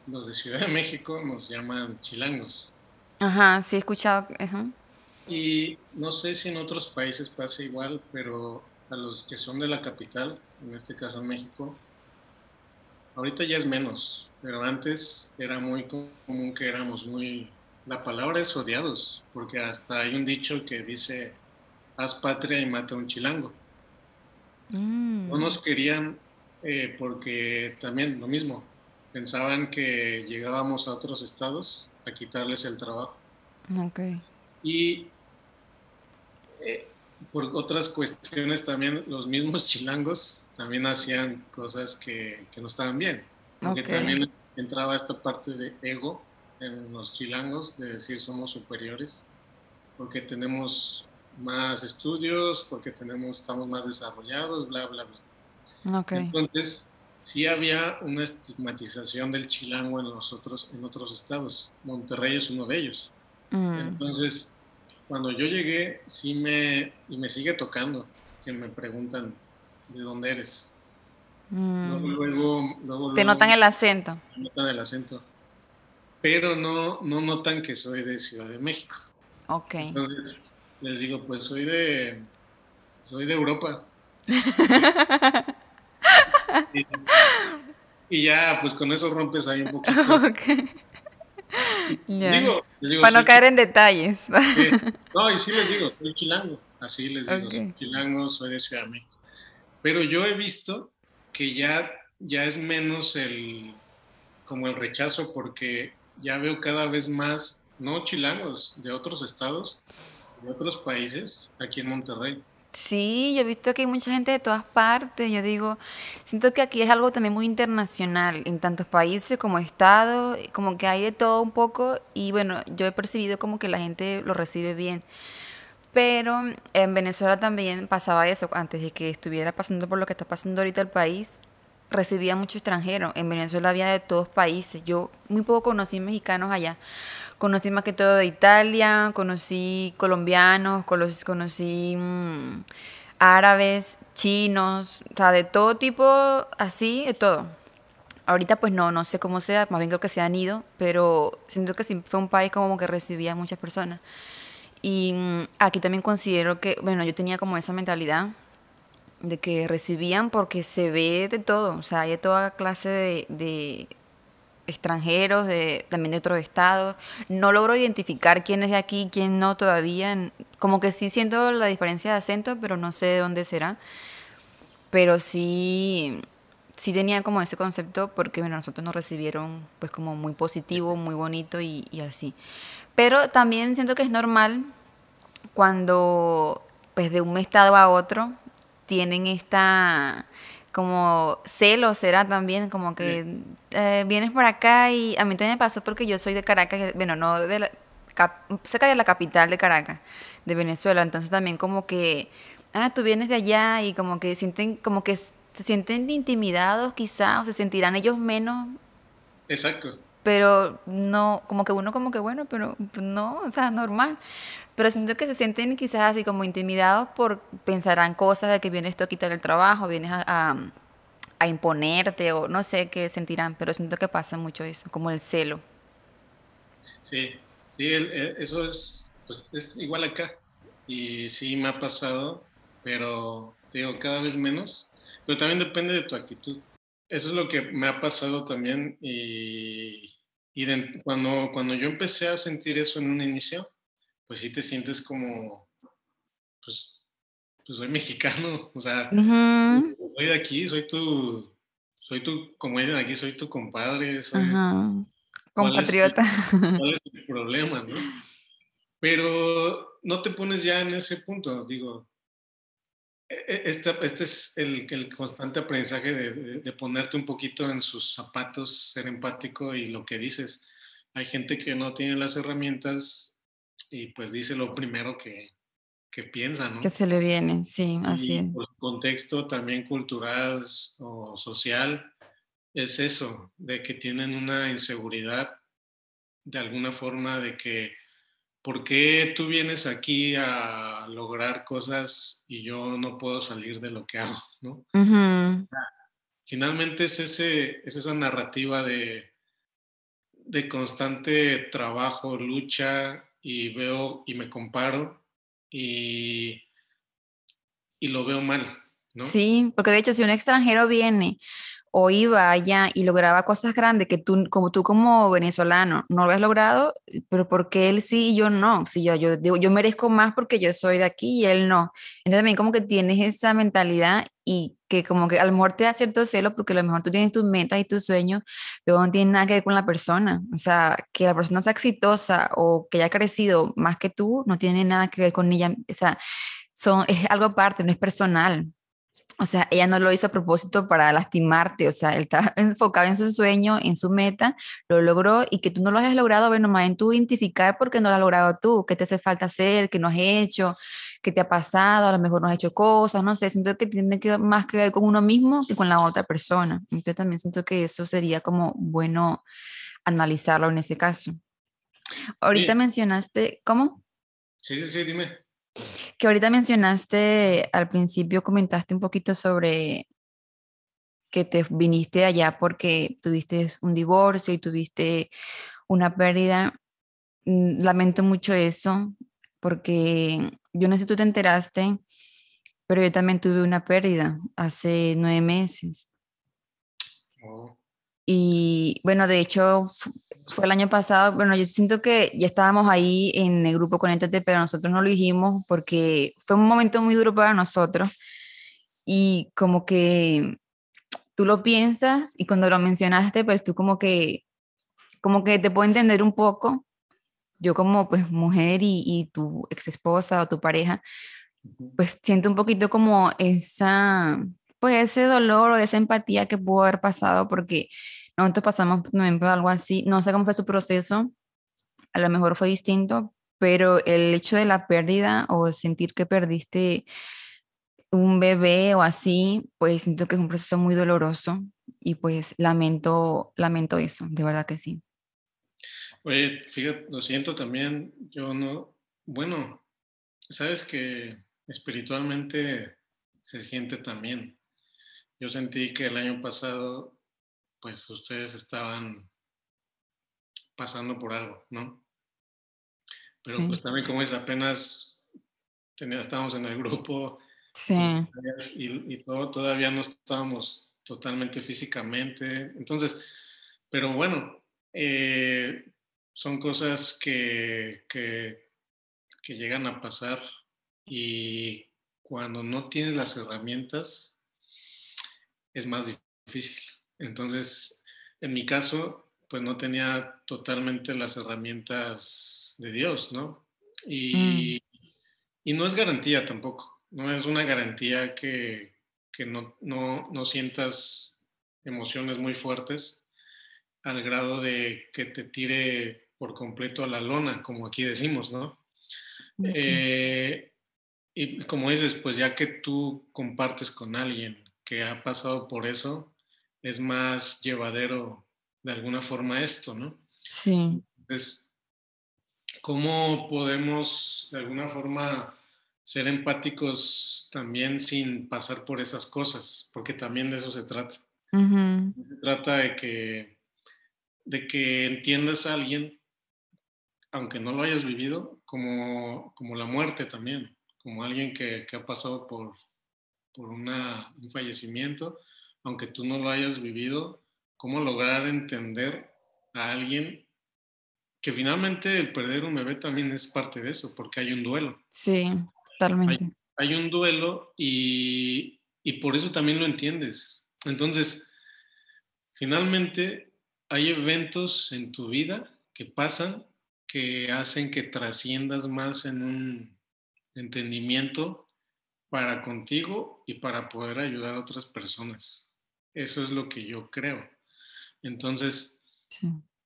los de Ciudad de México nos llaman chilangos. Ajá, sí he escuchado. Y no sé si en otros países pasa igual, pero a los que son de la capital, en este caso en México, ahorita ya es menos, pero antes era muy común que éramos muy... La palabra es odiados, porque hasta hay un dicho que dice, haz patria y mata a un chilango. Mm. No nos querían eh, porque también lo mismo, pensaban que llegábamos a otros estados a quitarles el trabajo. Okay. Y eh, por otras cuestiones también los mismos chilangos también hacían cosas que, que no estaban bien. Porque también entraba esta parte de ego en los chilangos, de decir somos superiores, porque tenemos más estudios, porque tenemos, estamos más desarrollados, bla, bla, bla. Entonces, sí había una estigmatización del chilango en los otros, en otros estados. Monterrey es uno de ellos. Mm. Entonces, cuando yo llegué, sí me, y me sigue tocando, que me preguntan, ¿de dónde eres? Mm. Luego, Te notan el acento. notan el acento. Pero no, no notan que soy de Ciudad de México. Ok. Entonces, les digo, pues soy de, soy de Europa. y, ya, pues con eso rompes ahí un poquito. Digo, Para no caer en detalles. no, y sí les digo, soy chilango. Así les digo, soy chilango, soy de Ciudad de México. Pero yo he visto que ya, ya es menos el, como el rechazo, porque ya veo cada vez más, no chilangos, de otros estados, de otros países, aquí en Monterrey. Sí, yo he visto que hay mucha gente de todas partes. Yo digo, siento que aquí es algo también muy internacional, en tantos países como estados, como que hay de todo un poco. Y bueno, yo he percibido como que la gente lo recibe bien. Pero en Venezuela también pasaba eso, antes de que estuviera pasando por lo que está pasando ahorita el país, recibía mucho extranjero. En Venezuela había de todos países. Yo muy poco conocí mexicanos allá. Conocí más que todo de Italia, conocí colombianos, conocí, mm, árabes, chinos, o sea, de todo tipo, así, de todo. Ahorita pues no, no sé cómo sea, más bien creo que se han ido, pero siento que sí fue un país como que recibía a muchas personas. Y mm, aquí también considero que, bueno, yo tenía como esa mentalidad de que recibían porque se ve de todo, o sea, hay de toda clase de, extranjeros, de, también de otros estados. No logro identificar quién es de aquí, quién no todavía. Como que sí siento la diferencia de acento, pero no sé de dónde será. Pero sí, sí tenía como ese concepto porque bueno, nosotros nos recibieron pues como muy positivo, muy bonito y, y así. Pero también siento que es normal cuando pues de un estado a otro tienen esta como celo, será también como que eh, vienes por acá y a mí también me pasó porque yo soy de Caracas, bueno, no de la, cerca de la capital de Caracas, de Venezuela, entonces también como que, ah, tú vienes de allá y como que sienten, como que se sienten intimidados quizás o se sentirán ellos menos. Exacto. Pero no, como que uno como que bueno, pero no, o sea, normal pero siento que se sienten quizás así como intimidados por pensarán cosas de que vienes tú a quitar el trabajo, vienes a, a, imponerte o no sé qué sentirán, pero siento que pasa mucho eso, como el celo. Sí, sí, eso es, pues, es igual acá y sí me ha pasado, pero digo, cada vez menos, pero también depende de tu actitud. Eso es lo que me ha pasado también y, y cuando, cuando yo empecé a sentir eso en un inicio, pues sí te sientes como, pues, pues soy mexicano, o sea, soy de aquí, soy tu, soy tu, como dicen aquí, soy tu compadre, soy compatriota. ¿Cuál es el problema, no? Pero no te pones ya en ese punto, digo, este, este es el, el, constante aprendizaje de, de, ponerte un poquito en sus zapatos, ser empático y lo que dices. Hay gente que no tiene las herramientas y pues dice lo primero que, que piensa, ¿no? Que se le viene, sí, así es. Por contexto también cultural o social, es eso, de que tienen una inseguridad de alguna forma de que, ¿por qué tú vienes aquí a lograr cosas y yo no puedo salir de lo que hago, ¿no? Finalmente es, ese, es esa narrativa de, de constante trabajo, lucha, y veo y me comparo y, y lo veo mal. ¿no? Sí, porque de hecho si un extranjero viene o iba allá y lograba cosas grandes que tú, como tú como venezolano, no lo has logrado, pero porque él sí y yo no? Si yo, yo, yo merezco más porque yo soy de aquí y él no. Entonces también como que tienes esa mentalidad y que como que a lo mejor te da cierto celo porque a lo mejor tú tienes tus metas y tus sueños, pero no tiene nada que ver con la persona. O sea, que la persona sea exitosa o que haya crecido más que tú, no tiene nada que ver con ella. O sea, son, es algo aparte, no es personal. O sea, ella no lo hizo a propósito para lastimarte, o sea, él está enfocado en su sueño, en su meta, lo logró y que tú no lo hayas logrado, bueno, más en tú identificar por qué no lo has logrado tú, qué te hace falta hacer, qué no has hecho, qué te ha pasado, a lo mejor no has hecho cosas, no sé, siento que tiene que más que ver con uno mismo que con la otra persona. Entonces también siento que eso sería como bueno analizarlo en ese caso. Ahorita mencionaste, ¿cómo? Sí, sí, sí, dime. Que ahorita mencionaste, al principio comentaste un poquito sobre que te viniste allá porque tuviste un divorcio y tuviste una pérdida. Mm, lamento mucho eso porque yo no sé si tú te enteraste, pero yo también tuve una pérdida hace nueve meses. Oh. Y bueno, de hecho, fue el año pasado, bueno, yo siento que ya estábamos ahí en el grupo Conéctate, pero nosotros no lo dijimos porque fue un momento muy duro para nosotros y como que tú lo piensas y cuando lo mencionaste, pues tú como que, como que te puedo entender un poco, yo como pues mujer y, y tu ex esposa o tu pareja, pues siento un poquito como esa, pues ese dolor o esa empatía que pudo haber pasado porque nosotros pasamos también por algo así, no sé cómo fue su proceso, a lo mejor fue distinto, pero el hecho de la pérdida o sentir que perdiste un bebé o así, pues siento que es un proceso muy doloroso y pues lamento, lamento eso, de verdad que sí. Oye, fíjate, lo siento también, yo no, bueno, sabes que espiritualmente se siente también. Yo sentí que el año pasado, pues ustedes estaban pasando por algo, ¿no? Pero pues también como es, apenas tenía, estábamos en el grupo sí. y, y, todo, todavía no estábamos totalmente físicamente. Entonces, pero bueno, eh, son cosas que, que, que llegan a pasar y cuando no tienes las herramientas, es más difícil. Entonces, en mi caso, pues no tenía totalmente las herramientas de Dios, ¿no? Y, mm. y no es garantía tampoco, no es una garantía que, que no, no, no, sientas emociones muy fuertes al grado de que te tire por completo a la lona, como aquí decimos, ¿no? Eh, y como dices, pues ya que tú compartes con alguien que ha pasado por eso, es más llevadero de alguna forma esto, ¿no? Sí. Entonces, ¿cómo podemos de alguna forma ser empáticos también sin pasar por esas cosas? Porque también de eso se trata. Se trata de que, de que entiendas a alguien, aunque no lo hayas vivido, como, como la muerte también, como alguien que, que ha pasado por, por una, un fallecimiento, aunque tú no lo hayas vivido, cómo lograr entender a alguien que finalmente el perder un bebé también es parte de eso, porque hay un duelo. Sí, totalmente. Hay, un duelo y, y por eso también lo entiendes. Entonces, finalmente hay eventos en tu vida que pasan que hacen que trasciendas más en un entendimiento para contigo y para poder ayudar a otras personas. Eso es lo que yo creo. Entonces,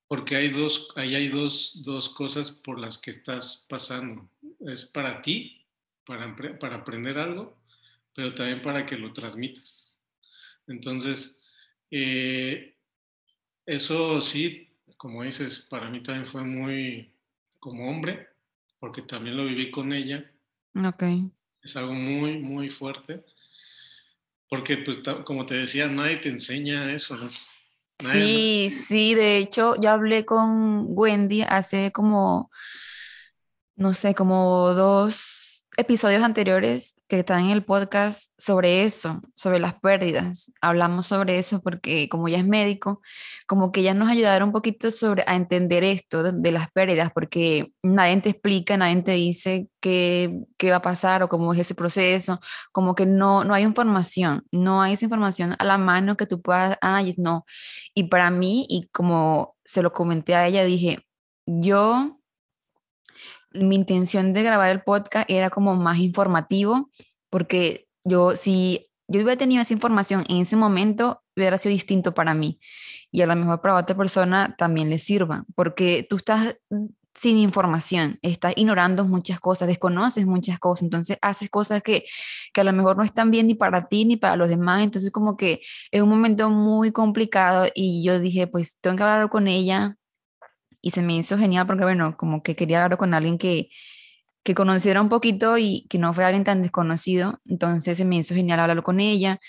porque hay dos, ahí hay dos, dos, cosas por las que estás pasando. Es para ti, para, para aprender algo, pero también para que lo transmitas. Entonces, eh, eso sí, como dices, para mí también fue muy como hombre, porque también lo viví con ella. Ok. Es algo muy, muy fuerte. Porque, pues, como te decía, nadie te enseña eso, ¿no? sí, sí, de hecho, yo hablé con Wendy hace como, no sé, como dos, episodios anteriores que están en el podcast sobre eso, sobre las pérdidas. Hablamos sobre eso porque como ya es médico, como que ya nos ayudaron un poquito sobre a entender esto de, las pérdidas, porque nadie te explica, nadie te dice qué, qué, va a pasar o cómo es ese proceso, como que no, no hay información, no hay esa información a la mano que tú puedas, ay, no. Y para mí, y como se lo comenté a ella, dije, yo mi intención de grabar el podcast era como más informativo, porque yo sí, yo hubiera tenido esa información en ese momento, hubiera sido distinto para mí. Y a lo mejor para otra persona también le sirva, porque tú estás sin información, estás ignorando muchas cosas, desconoces muchas cosas, entonces haces cosas que, que a lo mejor no están bien ni para ti ni para los demás, entonces como que es un momento muy complicado y yo dije, pues tengo que hablar con ella y se me hizo genial porque bueno, como que quería hablar con alguien que, que conociera un poquito y que no fuera alguien tan desconocido. Entonces se me hizo genial hablarlo con ella.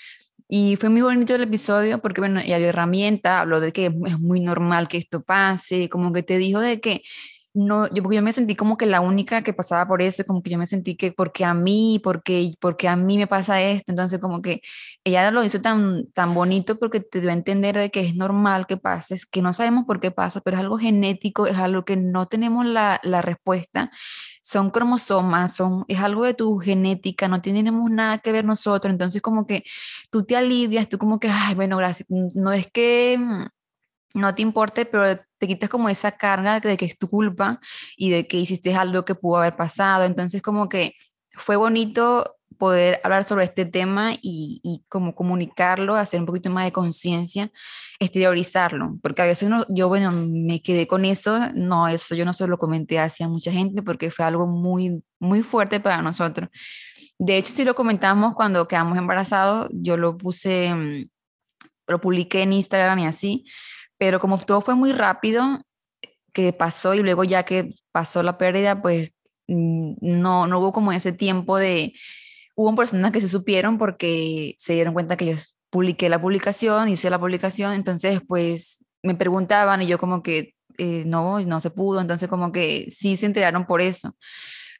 Y fue muy bonito el episodio porque, bueno, ella dio herramienta, habló de que es muy normal que esto pase, como que te dijo de que no, yo, porque yo me sentí como que la única que pasaba por eso, como que yo me sentí que porque a mí, porque, porque a mí me pasa esto, entonces como que ella lo hizo tan, tan bonito porque te dio a entender de que es normal que pase, que no sabemos por qué pasa, pero es algo genético, es algo que no tenemos la, la respuesta, son cromosomas, son, es algo de tu genética, no tenemos nada que ver nosotros, entonces como que tú te alivias, tú como que, ay, bueno, gracias, no es que mm, no te importe, pero te quitas como esa carga de que es tu culpa y de que hiciste algo que pudo haber pasado. Entonces como que fue bonito poder hablar sobre este tema y, y como comunicarlo, hacer un poquito más de conciencia, exteriorizarlo, porque a veces no, yo, bueno, me quedé con eso, no, eso yo no se lo comenté hacia mucha gente porque fue algo muy, muy fuerte para nosotros. De hecho, si lo comentamos cuando quedamos embarazados, yo lo puse, mm, lo publiqué en Instagram y así, pero como todo fue muy rápido, que pasó y luego ya que pasó la pérdida, pues mm, no, no hubo como ese tiempo de... Hubo personas que se supieron porque se dieron cuenta que yo publiqué la publicación, hice la publicación, entonces pues me preguntaban y yo como que eh, no, no se pudo, entonces como que sí se enteraron por eso.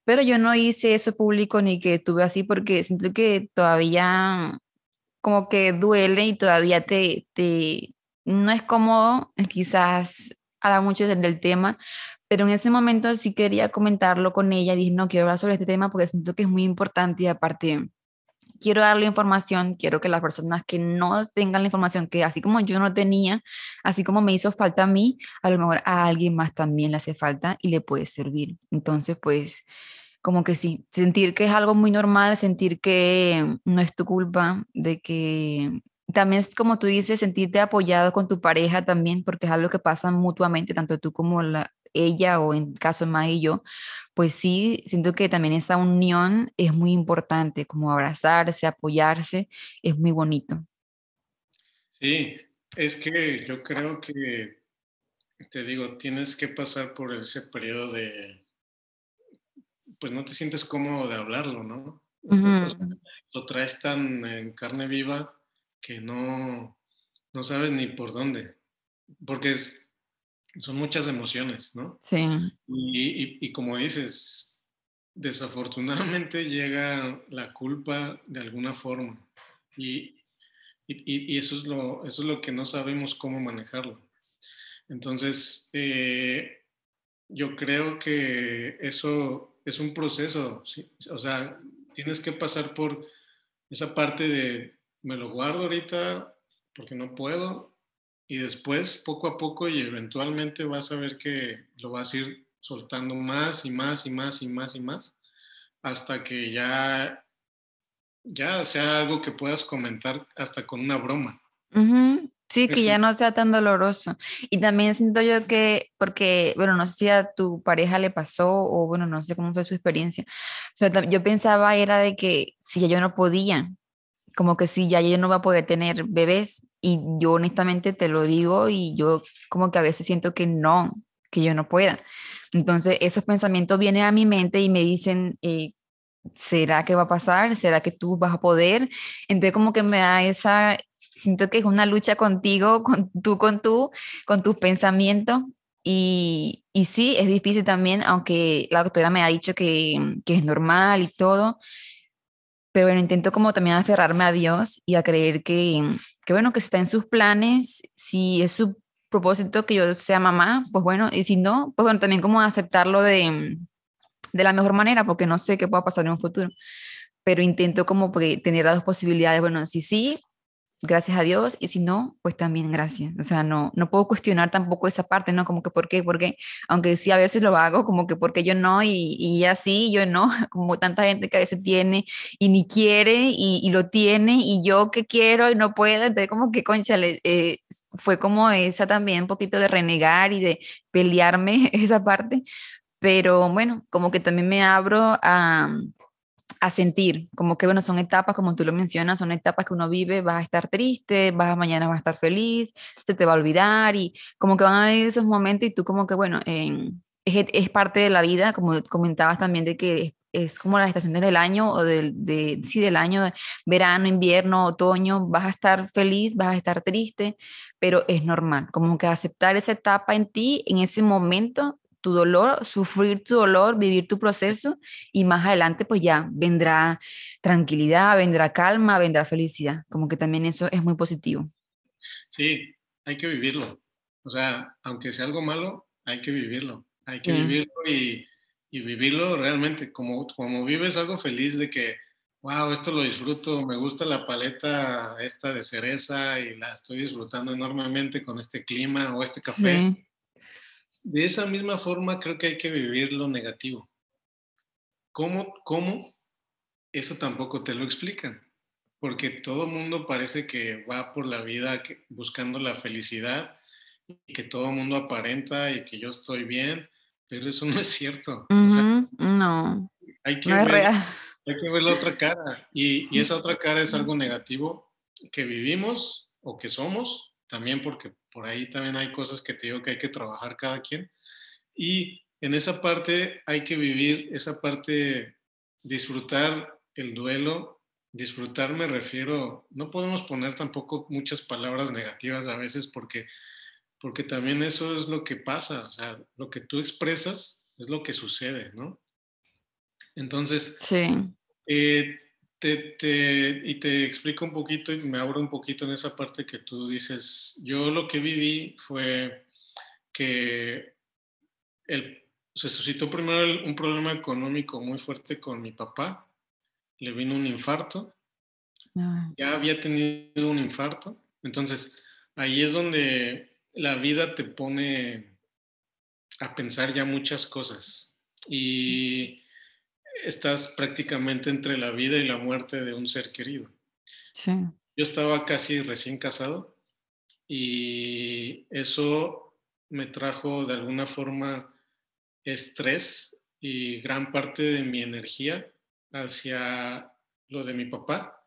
Pero yo no hice eso público ni que tuve así porque siento que todavía como que duele y todavía te, te, no es cómodo, quizás habla mucho del tema, pero en ese momento sí quería comentarlo con ella. Dije, no, quiero hablar sobre este tema porque siento que es muy importante y aparte quiero darle información, quiero que las personas que no tengan la información, que así como yo no tenía, así como me hizo falta a mí, a lo mejor a alguien más también le hace falta y le puede servir. Entonces, pues, como que sí, sentir que es algo muy normal, sentir que no es tu culpa, de que también como tú dices, sentirte apoyado con tu pareja también, porque es algo que pasa mutuamente, tanto tú como la, ella o en caso May y yo, pues sí, siento que también esa unión es muy importante, como abrazarse, apoyarse, es muy bonito. Sí, es que yo creo que, te digo, tienes que pasar por ese periodo de, pues no te sientes cómodo de hablarlo, ¿no? Lo traes tan en carne viva que no, no sabes ni por dónde, porque son muchas emociones, ¿no? Sí. Y, como dices, desafortunadamente llega la culpa de alguna forma y, y, eso, es lo, eso es lo que no sabemos cómo manejarlo. Entonces, eh, yo creo que eso es un proceso, o sea, tienes que pasar por esa parte de me lo guardo ahorita porque no puedo y después poco a poco y eventualmente vas a ver que lo vas a ir soltando más y más y más y más y más hasta que ya ya sea algo que puedas comentar hasta con una broma. Sí, que ya no sea tan doloroso. Y también siento yo que, porque, bueno, no sé si a tu pareja le pasó o, bueno, no sé cómo fue su experiencia, pero yo pensaba era de que si yo no podía, como que sí, ya ella no va a poder tener bebés y yo honestamente te lo digo y yo como que a veces siento que no, que yo no pueda. Entonces esos pensamientos vienen a mi mente y me dicen, eh, ¿será que va a pasar? ¿Será que tú vas a poder? Entonces como que me da esa, siento que es una lucha contigo, con tú, con tú, con tus pensamientos. Y, y sí, es difícil también, aunque la doctora me ha dicho que, que es normal y todo, pero bueno, intento como también aferrarme a Dios y a creer que, que, bueno, que está en sus planes, si es su propósito que yo sea mamá, pues bueno, y si no, pues bueno, también como aceptarlo de, de la mejor manera, porque no sé qué pueda pasar en un futuro, pero intento como tener las dos posibilidades, bueno, si sí, gracias a Dios, y si no, pues también gracias. O sea, no, no puedo cuestionar tampoco esa parte, ¿no? Como que por qué, por qué, aunque sí a veces lo hago, como que porque yo no, y, así, yo no, como tanta gente que a veces tiene y ni quiere y, y lo tiene, y yo que quiero y no puedo, entonces como que, concha, eh, fue como esa también, un poquito de renegar y de pelearme esa parte, pero bueno, como que también me abro a a sentir, como que bueno, son etapas, como tú lo mencionas, son etapas que uno vive, vas a estar triste, vas mañana vas a estar feliz, se te va a olvidar y como que van a haber esos momentos y tú como que bueno, es, es, parte de la vida, como comentabas también de que es, como las estaciones del año o del, de, sí, del año, verano, invierno, otoño, vas a estar feliz, vas a estar triste, pero es normal, como que aceptar esa etapa en ti en ese momento tu dolor, sufrir tu dolor, vivir tu proceso y más adelante pues ya vendrá tranquilidad, vendrá calma, vendrá felicidad. Como que también eso es muy positivo. Sí, hay que vivirlo. O sea, aunque sea algo malo, hay que vivirlo. Hay que vivirlo y, y, vivirlo realmente. Como, como vives algo feliz de que, wow, esto lo disfruto, me gusta la paleta esta de cereza y la estoy disfrutando enormemente con este clima o este café de esa misma forma creo que hay que vivir lo negativo. ¿Cómo? ¿Cómo? Eso tampoco te lo explican, porque todo mundo parece que va por la vida buscando la felicidad y que todo mundo aparenta y que yo estoy bien, pero eso no es cierto. no. Hay que, ver, hay que ver la otra cara y, y esa otra cara es algo negativo que vivimos o que somos, también porque por ahí también hay cosas que te digo que hay que trabajar cada quien. Y en esa parte hay que vivir, esa parte, disfrutar el duelo. Disfrutar me refiero, no podemos poner tampoco muchas palabras negativas a veces porque, porque también eso es lo que pasa, o sea, lo que tú expresas es lo que sucede, ¿no? Entonces, sí. Eh, te, y te explico un poquito y me abro un poquito en esa parte que tú dices. Yo lo que viví fue que el, se suscitó primero un problema económico muy fuerte con mi papá. Le vino un infarto. Ah. Ya había tenido un infarto. Entonces, ahí es donde la vida te pone a pensar ya muchas cosas. Y estás prácticamente entre la vida y la muerte de un ser querido. Sí. Yo estaba casi recién casado y eso me trajo de alguna forma estrés y gran parte de mi energía hacia lo de mi papá.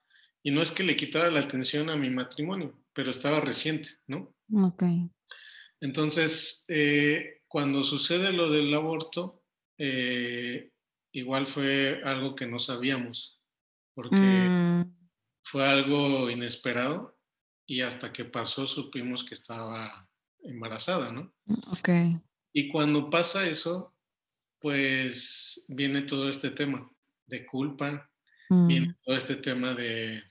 Y no es que le quitara la atención a mi matrimonio, pero estaba reciente, ¿no? Ok. Entonces, eh, cuando sucede lo del aborto, eh, igual fue algo que no sabíamos, porque mm. fue algo inesperado y hasta que pasó supimos que estaba embarazada, ¿no? Ok. Y cuando pasa eso, pues viene todo este tema de culpa, viene mm. todo este tema de,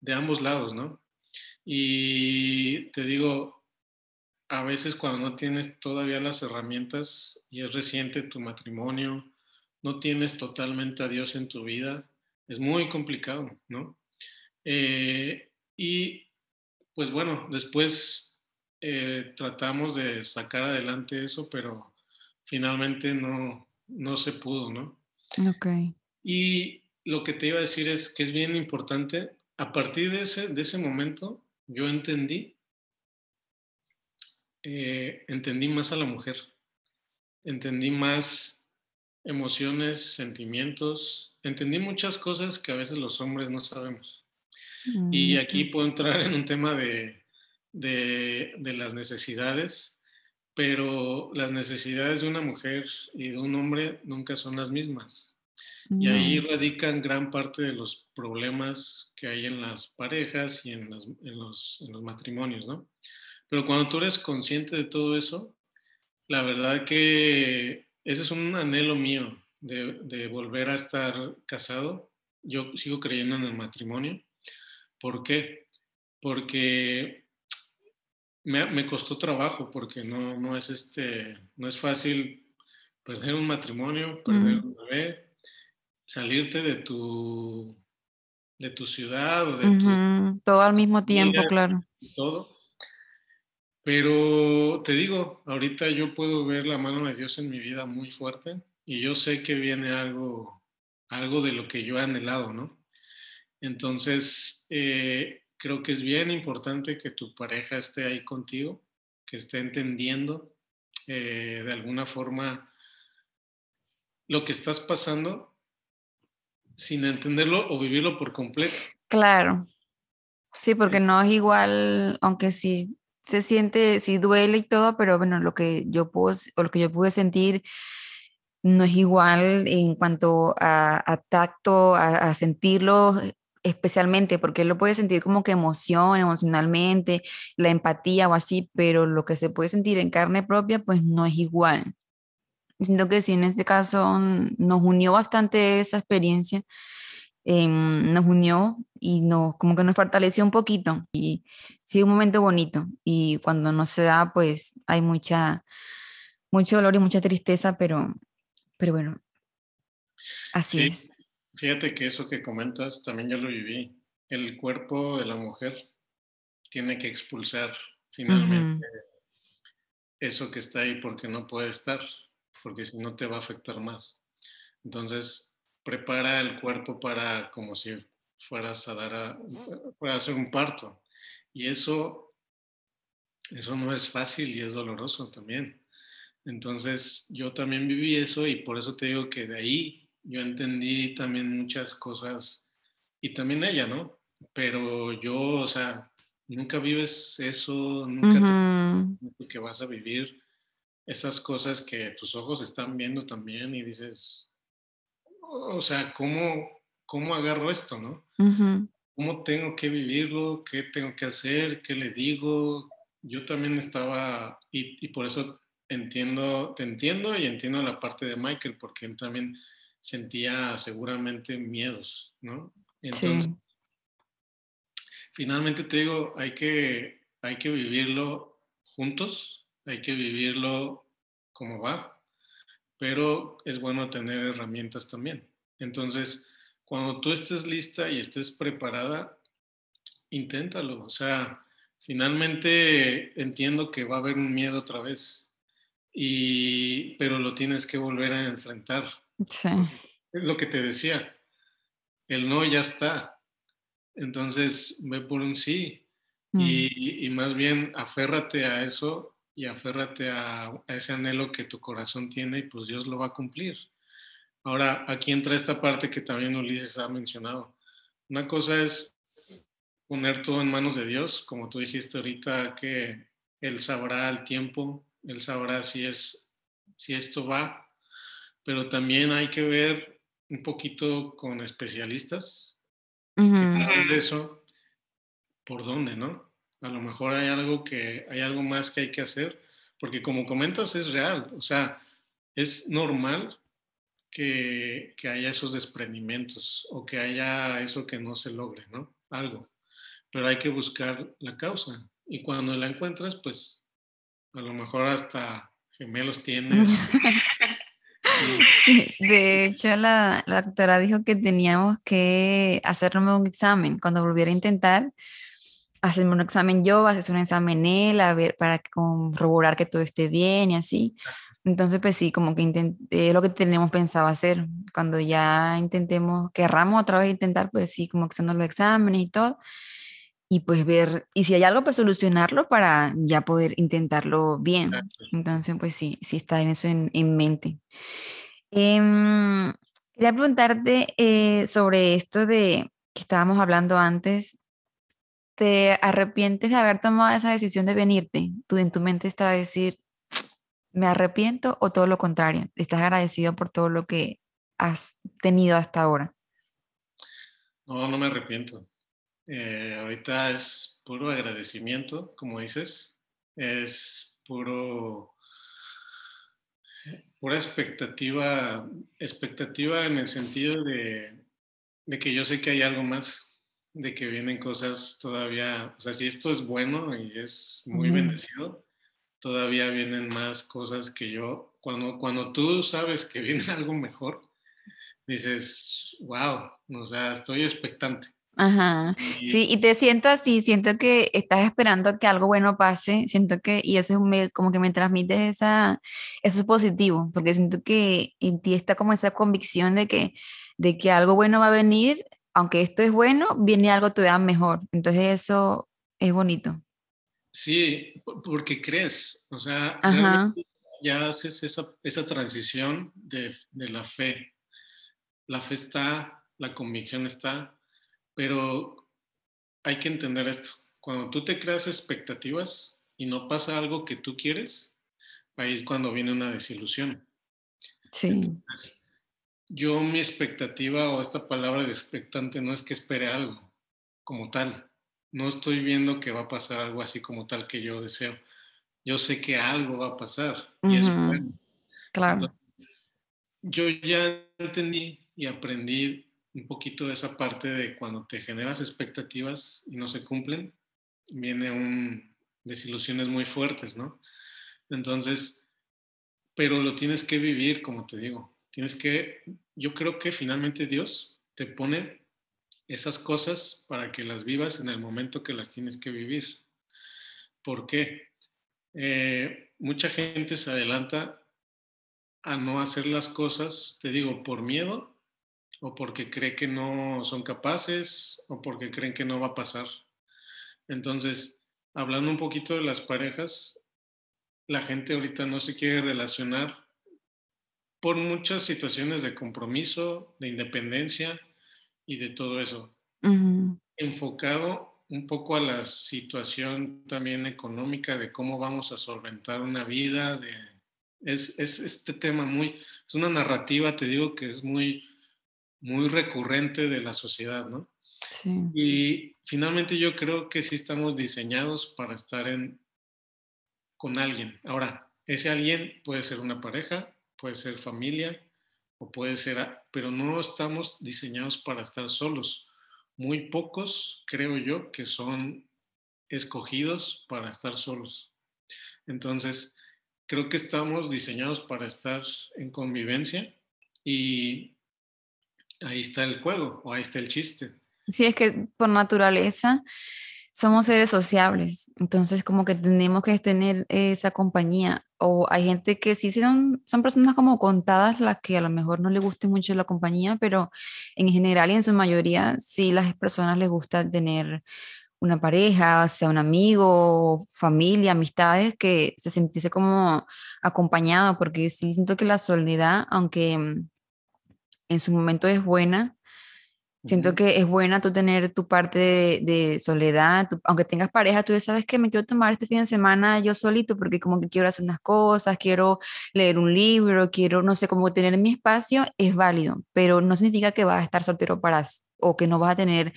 de ambos lados, ¿no? Y te digo, a veces cuando no tienes todavía las herramientas y es reciente tu matrimonio, no tienes totalmente a Dios en tu vida, es muy complicado, ¿no? Eh, y pues bueno, después eh, tratamos de sacar adelante eso, pero finalmente no, no se pudo, ¿no? Ok. Y lo que te iba a decir es que es bien importante, a partir de ese, de ese momento, yo entendí, eh, entendí más a la mujer, entendí más emociones, sentimientos. Entendí muchas cosas que a veces los hombres no sabemos. Y mm, aquí puedo entrar en un tema de, de, las necesidades, pero las necesidades de una mujer y de un hombre nunca son las mismas. Y ahí radican gran parte de los problemas que hay en las parejas y en, en, los, en los matrimonios, ¿no? Pero cuando tú eres consciente de todo eso, la verdad que ese es un anhelo mío de, volver a estar casado. Yo sigo creyendo en el matrimonio. ¿Por qué? Porque me, costó trabajo, porque no, no, es este, no es fácil perder un matrimonio, perder un bebé, salirte de tu, de tu ciudad o de tu... Todo al mismo tiempo, claro. Todo. Pero te digo, ahorita yo puedo ver la mano de Dios en mi vida muy fuerte y yo sé que viene algo, algo de lo que yo he anhelado, ¿no? Entonces, eh, creo que es bien importante que tu pareja esté ahí contigo, que esté entendiendo eh, de alguna forma lo que estás pasando sin entenderlo o vivirlo por completo. Claro. Sí, porque no es igual, aunque sí se siente, sí duele y todo, pero bueno, lo que yo puedo, o lo que yo pude sentir no es igual en cuanto a, tacto, a, sentirlo especialmente, porque lo puede sentir como que emoción, emocionalmente, la empatía o así, pero lo que se puede sentir en carne propia, pues no es igual. Siento que sí, en este caso nos unió bastante esa experiencia, em, nos unió y nos, como que nos fortaleció un poquito sí, un momento bonito y cuando no se da, pues hay mucha, mucho dolor y mucha tristeza, pero, pero bueno, así es. Fíjate que eso que comentas también yo lo viví. El cuerpo de la mujer tiene que expulsar finalmente eso que está ahí porque no puede estar porque si no te va a afectar más. Entonces, prepara el cuerpo para como si fueras a dar a, para hacer un parto. Y eso, eso no es fácil y es doloroso también. Entonces, yo también viví eso y por eso te digo que de ahí yo entendí también muchas cosas y también ella, ¿no? Pero yo, o sea, nunca vives eso, nunca te, que vas a vivir esas cosas que tus ojos están viendo también y dices, o sea, ¿cómo, cómo agarro esto, no? ¿Cómo tengo que vivirlo? ¿Qué tengo que hacer? ¿Qué le digo? Yo también estaba, y, por eso entiendo, te entiendo y entiendo la parte de Michael, porque él también sentía seguramente miedos, ¿no? Entonces, finalmente te digo, hay que, hay que vivirlo juntos, hay que vivirlo como va, pero es bueno tener herramientas también. Entonces, cuando tú estés lista y estés preparada, inténtalo. O sea, finalmente entiendo que va a haber un miedo otra vez, y, pero lo tienes que volver a enfrentar. Sí. Es lo que te decía. El no ya está. Entonces, ve por un sí. Mm. Y, y, más bien aférrate a eso y aférrate a, ese anhelo que tu corazón tiene y pues Dios lo va a cumplir. Ahora, aquí entra esta parte que también Ulises ha mencionado. Una cosa es poner todo en manos de Dios, como tú dijiste ahorita, que Él sabrá el tiempo, Él sabrá si, es, si esto va, pero también hay que ver un poquito con especialistas de eso, por dónde, ¿no? A lo mejor hay algo que hay algo más que hay que hacer, porque como comentas es real, o sea, es normal que, que haya esos desprendimientos o que haya eso que no se logre, ¿no? Algo. Pero hay que buscar la causa y cuando la encuentras, pues a lo mejor hasta gemelos tienes. de hecho, la, la, doctora dijo que teníamos que hacernos un examen cuando volviera a intentar, hacerme un examen yo, hacer un examen él, a ver, para corroborar que todo esté bien y así. Entonces, pues sí, como que es lo que tenemos pensado hacer. Cuando ya intentemos, querramos otra vez intentar, pues sí, como haciendo los exámenes y todo. Y pues ver, y si hay algo, pues solucionarlo para ya poder intentarlo bien. Entonces, pues sí, sí está en eso en, en mente. Eh, quería preguntarte eh, sobre esto de que estábamos hablando antes te arrepientes de haber tomado esa decisión de venirte, tú en tu mente está a decir, me arrepiento o todo lo contrario, estás agradecido por todo lo que has tenido hasta ahora. No, no me arrepiento. Eh, ahorita es puro agradecimiento, como dices, es puro pura expectativa, expectativa en el sentido de, de que yo sé que hay algo más, de que vienen cosas todavía, o sea, si esto es bueno y es muy bendecido, todavía vienen más cosas que yo, cuando, cuando tú sabes que viene algo mejor, dices, wow, o sea, estoy expectante. Ajá. Sí, y te siento así, siento que estás esperando que algo bueno pase, siento que, y eso es un, como que me transmites esa, eso es positivo, porque siento que en ti está como esa convicción de que, de que algo bueno va a venir, aunque esto es bueno, viene algo todavía mejor. Entonces eso es bonito. Sí, porque crees, o sea, ya haces esa, esa transición de, de la fe. La fe está, la convicción está, pero hay que entender esto. Cuando tú te creas expectativas y no pasa algo que tú quieres, ahí es cuando viene una desilusión. Sí. yo mi expectativa o esta palabra de expectante no es que espere algo como tal. No estoy viendo que va a pasar algo así como tal que yo deseo. Yo sé que algo va a pasar y es bueno. Claro. yo ya entendí y aprendí un poquito de esa parte de cuando te generas expectativas y no se cumplen, viene un desilusiones muy fuertes, ¿no? Entonces, pero lo tienes que vivir, como te digo, tienes que, yo creo que finalmente Dios te pone esas cosas para que las vivas en el momento que las tienes que vivir. ¿Por qué? Eh, mucha gente se adelanta a no hacer las cosas, te digo, por miedo o porque cree que no son capaces o porque creen que no va a pasar. Entonces, hablando un poquito de las parejas, la gente ahorita no se quiere relacionar por muchas situaciones de compromiso, de independencia y de todo eso. Enfocado un poco a la situación también económica de cómo vamos a solventar una vida, de, es, es este tema muy, es una narrativa, te digo, que es muy, muy recurrente de la sociedad, ¿no? Sí. Y finalmente yo creo que sí estamos diseñados para estar en, con alguien. Ahora, ese alguien puede ser una pareja, puede ser familia o puede ser, pero no estamos diseñados para estar solos. Muy pocos, creo yo, que son escogidos para estar solos. Entonces, creo que estamos diseñados para estar en convivencia y ahí está el juego o ahí está el chiste. Sí, es que por naturaleza somos seres sociables, entonces como que tenemos que tener esa compañía. O hay gente que sí son, son personas como contadas las que a lo mejor no le guste mucho la compañía, pero en general y en su mayoría sí las personas les gusta tener una pareja, sea un amigo, familia, amistades, que se sintiese como acompañado, porque sí siento que la soledad, aunque mm, en su momento es buena. Siento que es buena tú tener tu parte de, soledad, aunque tengas pareja, tú ya sabes que me quiero tomar este fin de semana yo solito porque como que quiero hacer unas cosas, quiero leer un libro, quiero, no sé, como tener mi espacio, es válido, pero no significa que vas a estar soltero para o que no vas a tener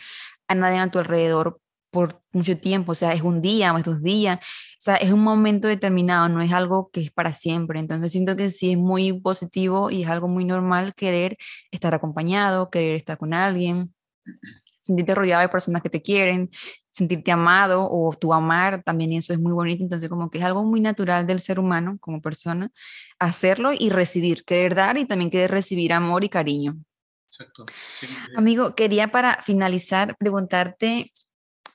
a nadie a tu alrededor por mucho tiempo, o sea, es un día o es dos días, o sea, es un momento determinado, no es algo que es para siempre. Entonces siento que sí es muy positivo y es algo muy normal querer estar acompañado, querer estar con alguien, sentirte rodeado de personas que te quieren, sentirte amado o tu amar, también eso es muy bonito. Entonces como que es algo muy natural del ser humano como persona, hacerlo y recibir, querer dar y también querer recibir amor y cariño. Exacto. Amigo, quería para finalizar preguntarte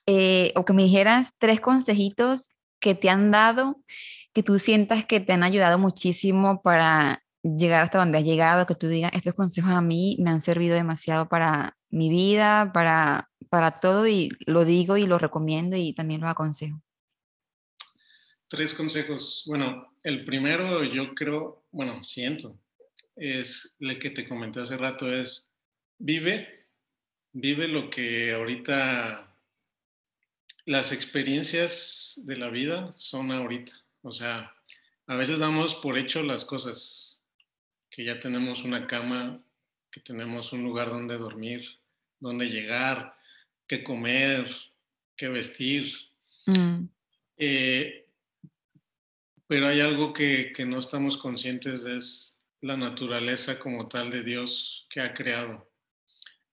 eh, o que me dijeras tres consejitos que te han dado, que tú sientas que te han ayudado muchísimo para llegar hasta donde has llegado, que tú digas, estos consejos a mí me han servido demasiado para mi vida, para, para todo, y lo digo y lo recomiendo y también lo aconsejo. Tres consejos. Bueno, el primero yo creo, bueno, siento, es el que te comenté hace rato, es vive, vive lo que ahorita las experiencias de la vida son ahorita. O sea, a veces damos por hecho las cosas, que ya tenemos una cama, que tenemos un lugar donde dormir, donde llegar, que comer, que vestir. Mm. Eh, pero hay algo que, que no estamos conscientes de, es la naturaleza como tal de Dios que ha creado.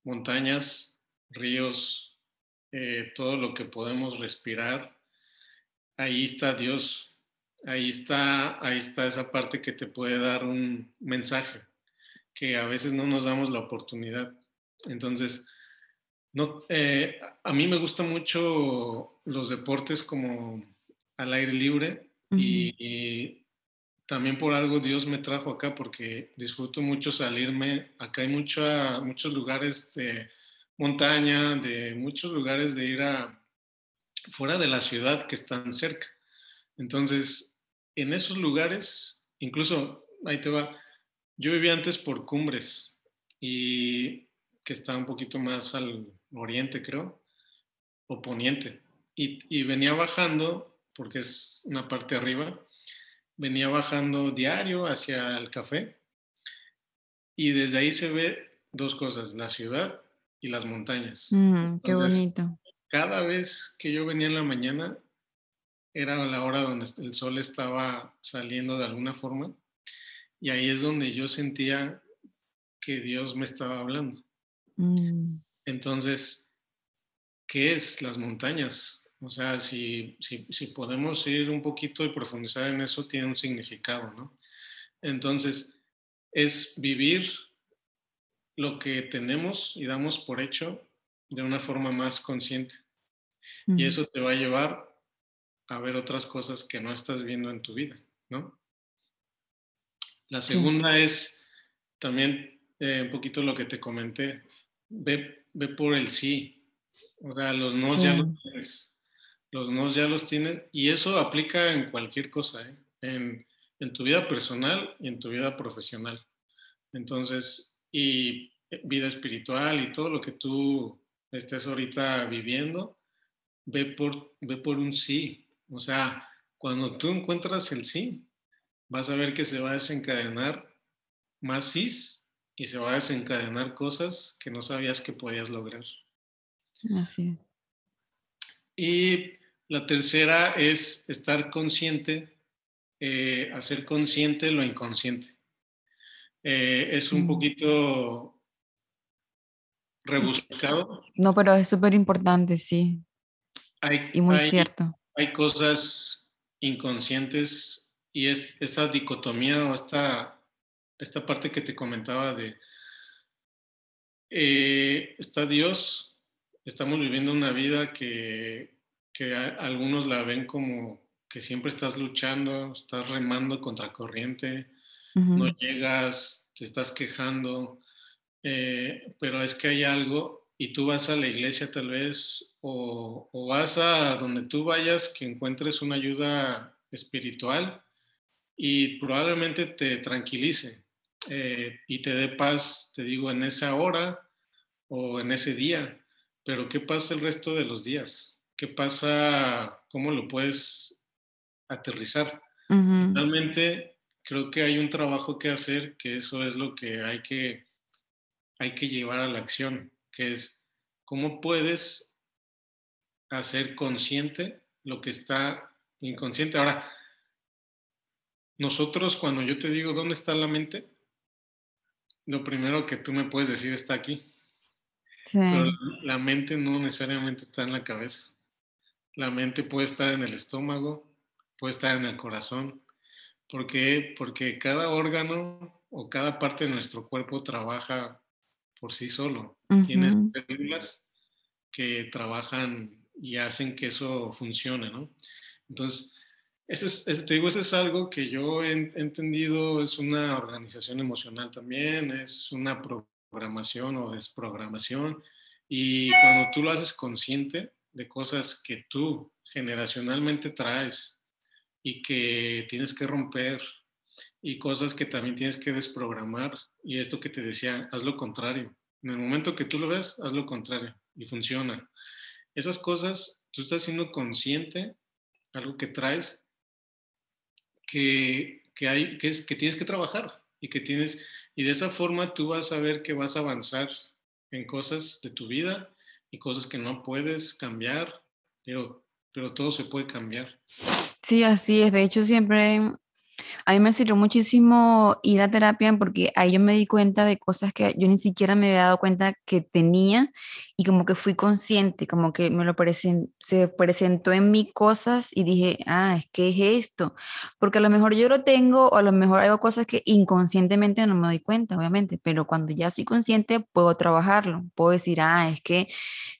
Montañas, ríos, eh, todo lo que podemos respirar, ahí está Dios, ahí está, ahí está esa parte que te puede dar un mensaje, que a veces no nos damos la oportunidad. Entonces, No, eh, a mí me gustan mucho los deportes como al aire libre y, también por algo Dios me trajo acá porque disfruto mucho salirme. Acá hay muchos lugares de montaña, de muchos lugares de ir a fuera de la ciudad que están cerca. Entonces, en esos lugares, incluso, ahí te va, yo vivía antes por Cumbres y que está un poquito más al oriente, creo, o poniente. Y, venía bajando, porque es una parte arriba, venía bajando diario hacia el café y desde ahí se ve dos cosas, la ciudad y las montañas. Mm, qué bonito. Cada vez que yo venía en la mañana, era la hora donde el sol estaba saliendo de alguna forma y ahí es donde yo sentía que Dios me estaba hablando. Mm. Entonces, ¿qué es las montañas? O sea, si, si, podemos ir un poquito y profundizar en eso, tiene un significado, ¿no? Entonces, es vivir lo que tenemos y damos por hecho de una forma más consciente. Y eso te va a llevar a ver otras cosas que no estás viendo en tu vida, ¿no? La segunda es también eh, un poquito lo que te comenté, ve, ve por el sí. O sea, los no ya los tienes. Los no ya los tienes. Y eso aplica en cualquier cosa, ¿eh? en, en, tu vida personal y en tu vida profesional. Entonces, y vida espiritual y todo lo que tú estés ahorita viviendo, ve por, ve por un sí. O sea, cuando tú encuentras el sí, vas a ver que se va a desencadenar más sí y se va a desencadenar cosas que no sabías que podías lograr. Así. Y la tercera es estar consciente, eh, hacer consciente lo inconsciente. Eh, es un mm. poquito rebuscado. No, pero es súper importante, sí. y muy cierto. Hay cosas inconscientes y es esa dicotomía o esta esta parte que te comentaba de, eh, está Dios, estamos viviendo una vida que, que algunos la ven como que siempre estás luchando, estás remando contra corriente, no llegas, te estás quejando, eh, pero es que hay algo y tú vas a la iglesia tal vez o, o, vas a donde tú vayas que encuentres una ayuda espiritual y probablemente te tranquilice, eh, y te dé paz, te digo, en esa hora o en ese día. Pero ¿qué pasa el resto de los días? ¿Qué pasa? ¿Cómo lo puedes aterrizar? Realmente creo que hay un trabajo que hacer, que eso es lo que hay que, hay que llevar a la acción, que es cómo puedes hacer consciente lo que está inconsciente. Ahora, nosotros cuando yo te digo dónde está la mente, lo primero que tú me puedes decir está aquí. Pero la mente no necesariamente está en la cabeza. La mente puede estar en el estómago, puede estar en el corazón. ¿Por qué? Porque cada órgano o cada parte de nuestro cuerpo trabaja por sí solo. Tiene células que trabajan y hacen que eso funcione, ¿no? Entonces, ese es, te digo, eso es algo que yo he entendido, es una organización emocional también, es una programación o desprogramación. Y cuando tú lo haces consciente de cosas que tú generacionalmente traes y que tienes que romper y cosas que también tienes que desprogramar, y esto que te decía, haz lo contrario. En el momento que tú lo ves, haz lo contrario y funciona. Esas cosas, tú estás siendo consciente, algo que traes que, que, hay, que, es, que tienes que trabajar y que tienes, y de esa forma tú vas a ver que vas a avanzar en cosas de tu vida y cosas que no puedes cambiar, pero, pero todo se puede cambiar. Sí, así es. De hecho, siempre A mí me sirvió muchísimo ir a terapia porque ahí yo me di cuenta de cosas que yo ni siquiera me había dado cuenta que tenía y como que fui consciente, como que me lo se presentó en mí cosas y dije, ah, es que es esto, porque a lo mejor yo lo tengo o a lo mejor hago cosas que inconscientemente no me doy cuenta, obviamente, pero cuando ya soy consciente puedo trabajarlo, puedo decir, ah, es que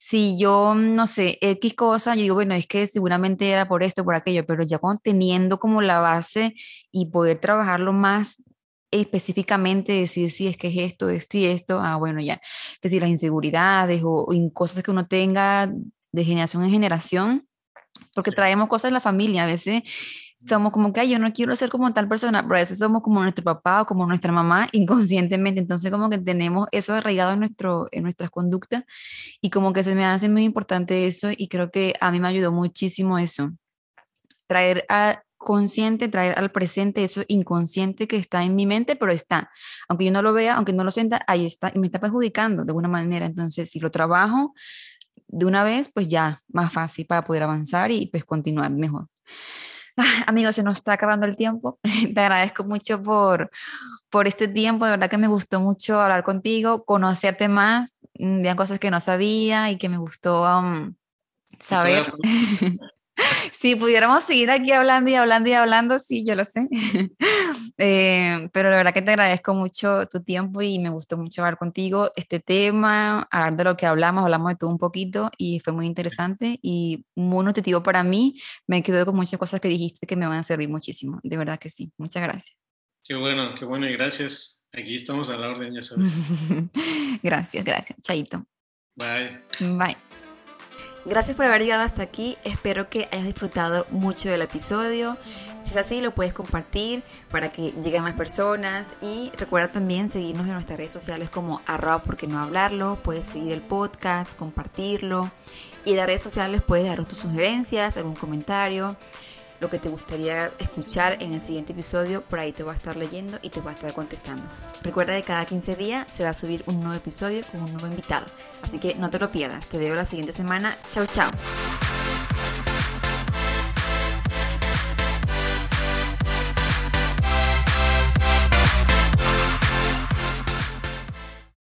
si yo, no sé, X cosa, yo digo, bueno, es que seguramente era por esto, por aquello, pero ya cuando teniendo como la base y poder trabajarlo más específicamente, decir si es que es esto, esto y esto, ah, bueno, ya, que si las inseguridades o, cosas que uno tenga de generación en generación, porque traemos cosas en la familia, a veces somos como que, Ay, yo no quiero ser como tal persona, pero a veces somos como nuestro papá o como nuestra mamá inconscientemente, entonces como que tenemos eso arraigado en, nuestro, en nuestras conductas y como que se me hace muy importante eso y creo que a mí me ayudó muchísimo eso, traer a consciente, traer al presente eso inconsciente que está en mi mente, pero está, aunque yo no lo vea, aunque no lo sienta, ahí está y me está perjudicando de alguna manera, entonces si lo trabajo de una vez, pues ya más fácil para poder avanzar y pues continuar mejor. Amigos, se nos está acabando el tiempo. Te agradezco mucho por, por este tiempo. De verdad que me gustó mucho hablar contigo, conocerte más mm, de cosas que no sabía y que me gustó um, saber. si pudiéramos seguir aquí hablando y hablando y hablando, sí, yo lo sé. Eh, pero la verdad que te agradezco mucho tu tiempo y me gustó mucho hablar contigo este tema, hablar de lo que hablamos, hablamos de todo un poquito y fue muy interesante y muy nutritivo para mí. Me quedo con muchas cosas que dijiste que me van a servir muchísimo. De verdad que sí. Muchas gracias. Qué bueno, qué bueno y gracias. Aquí estamos a la orden, ya sabes. gracias, gracias. Chaito. Bye. Bye. Gracias por haber llegado hasta aquí. Espero que hayas disfrutado mucho del episodio. Si es así, lo puedes compartir para que lleguen más personas. Y recuerda también seguirnos en nuestras redes sociales como arroba porque no hablarlo. Puedes seguir el podcast, compartirlo. Y en las redes sociales puedes dar tus sugerencias, algún comentario lo que te gustaría escuchar en el siguiente episodio, por ahí te voy a estar leyendo y te voy a estar contestando. Recuerda que cada 15 días se va a subir un nuevo episodio con un nuevo invitado, así que no te lo pierdas. Te veo la siguiente semana. Chao, chao.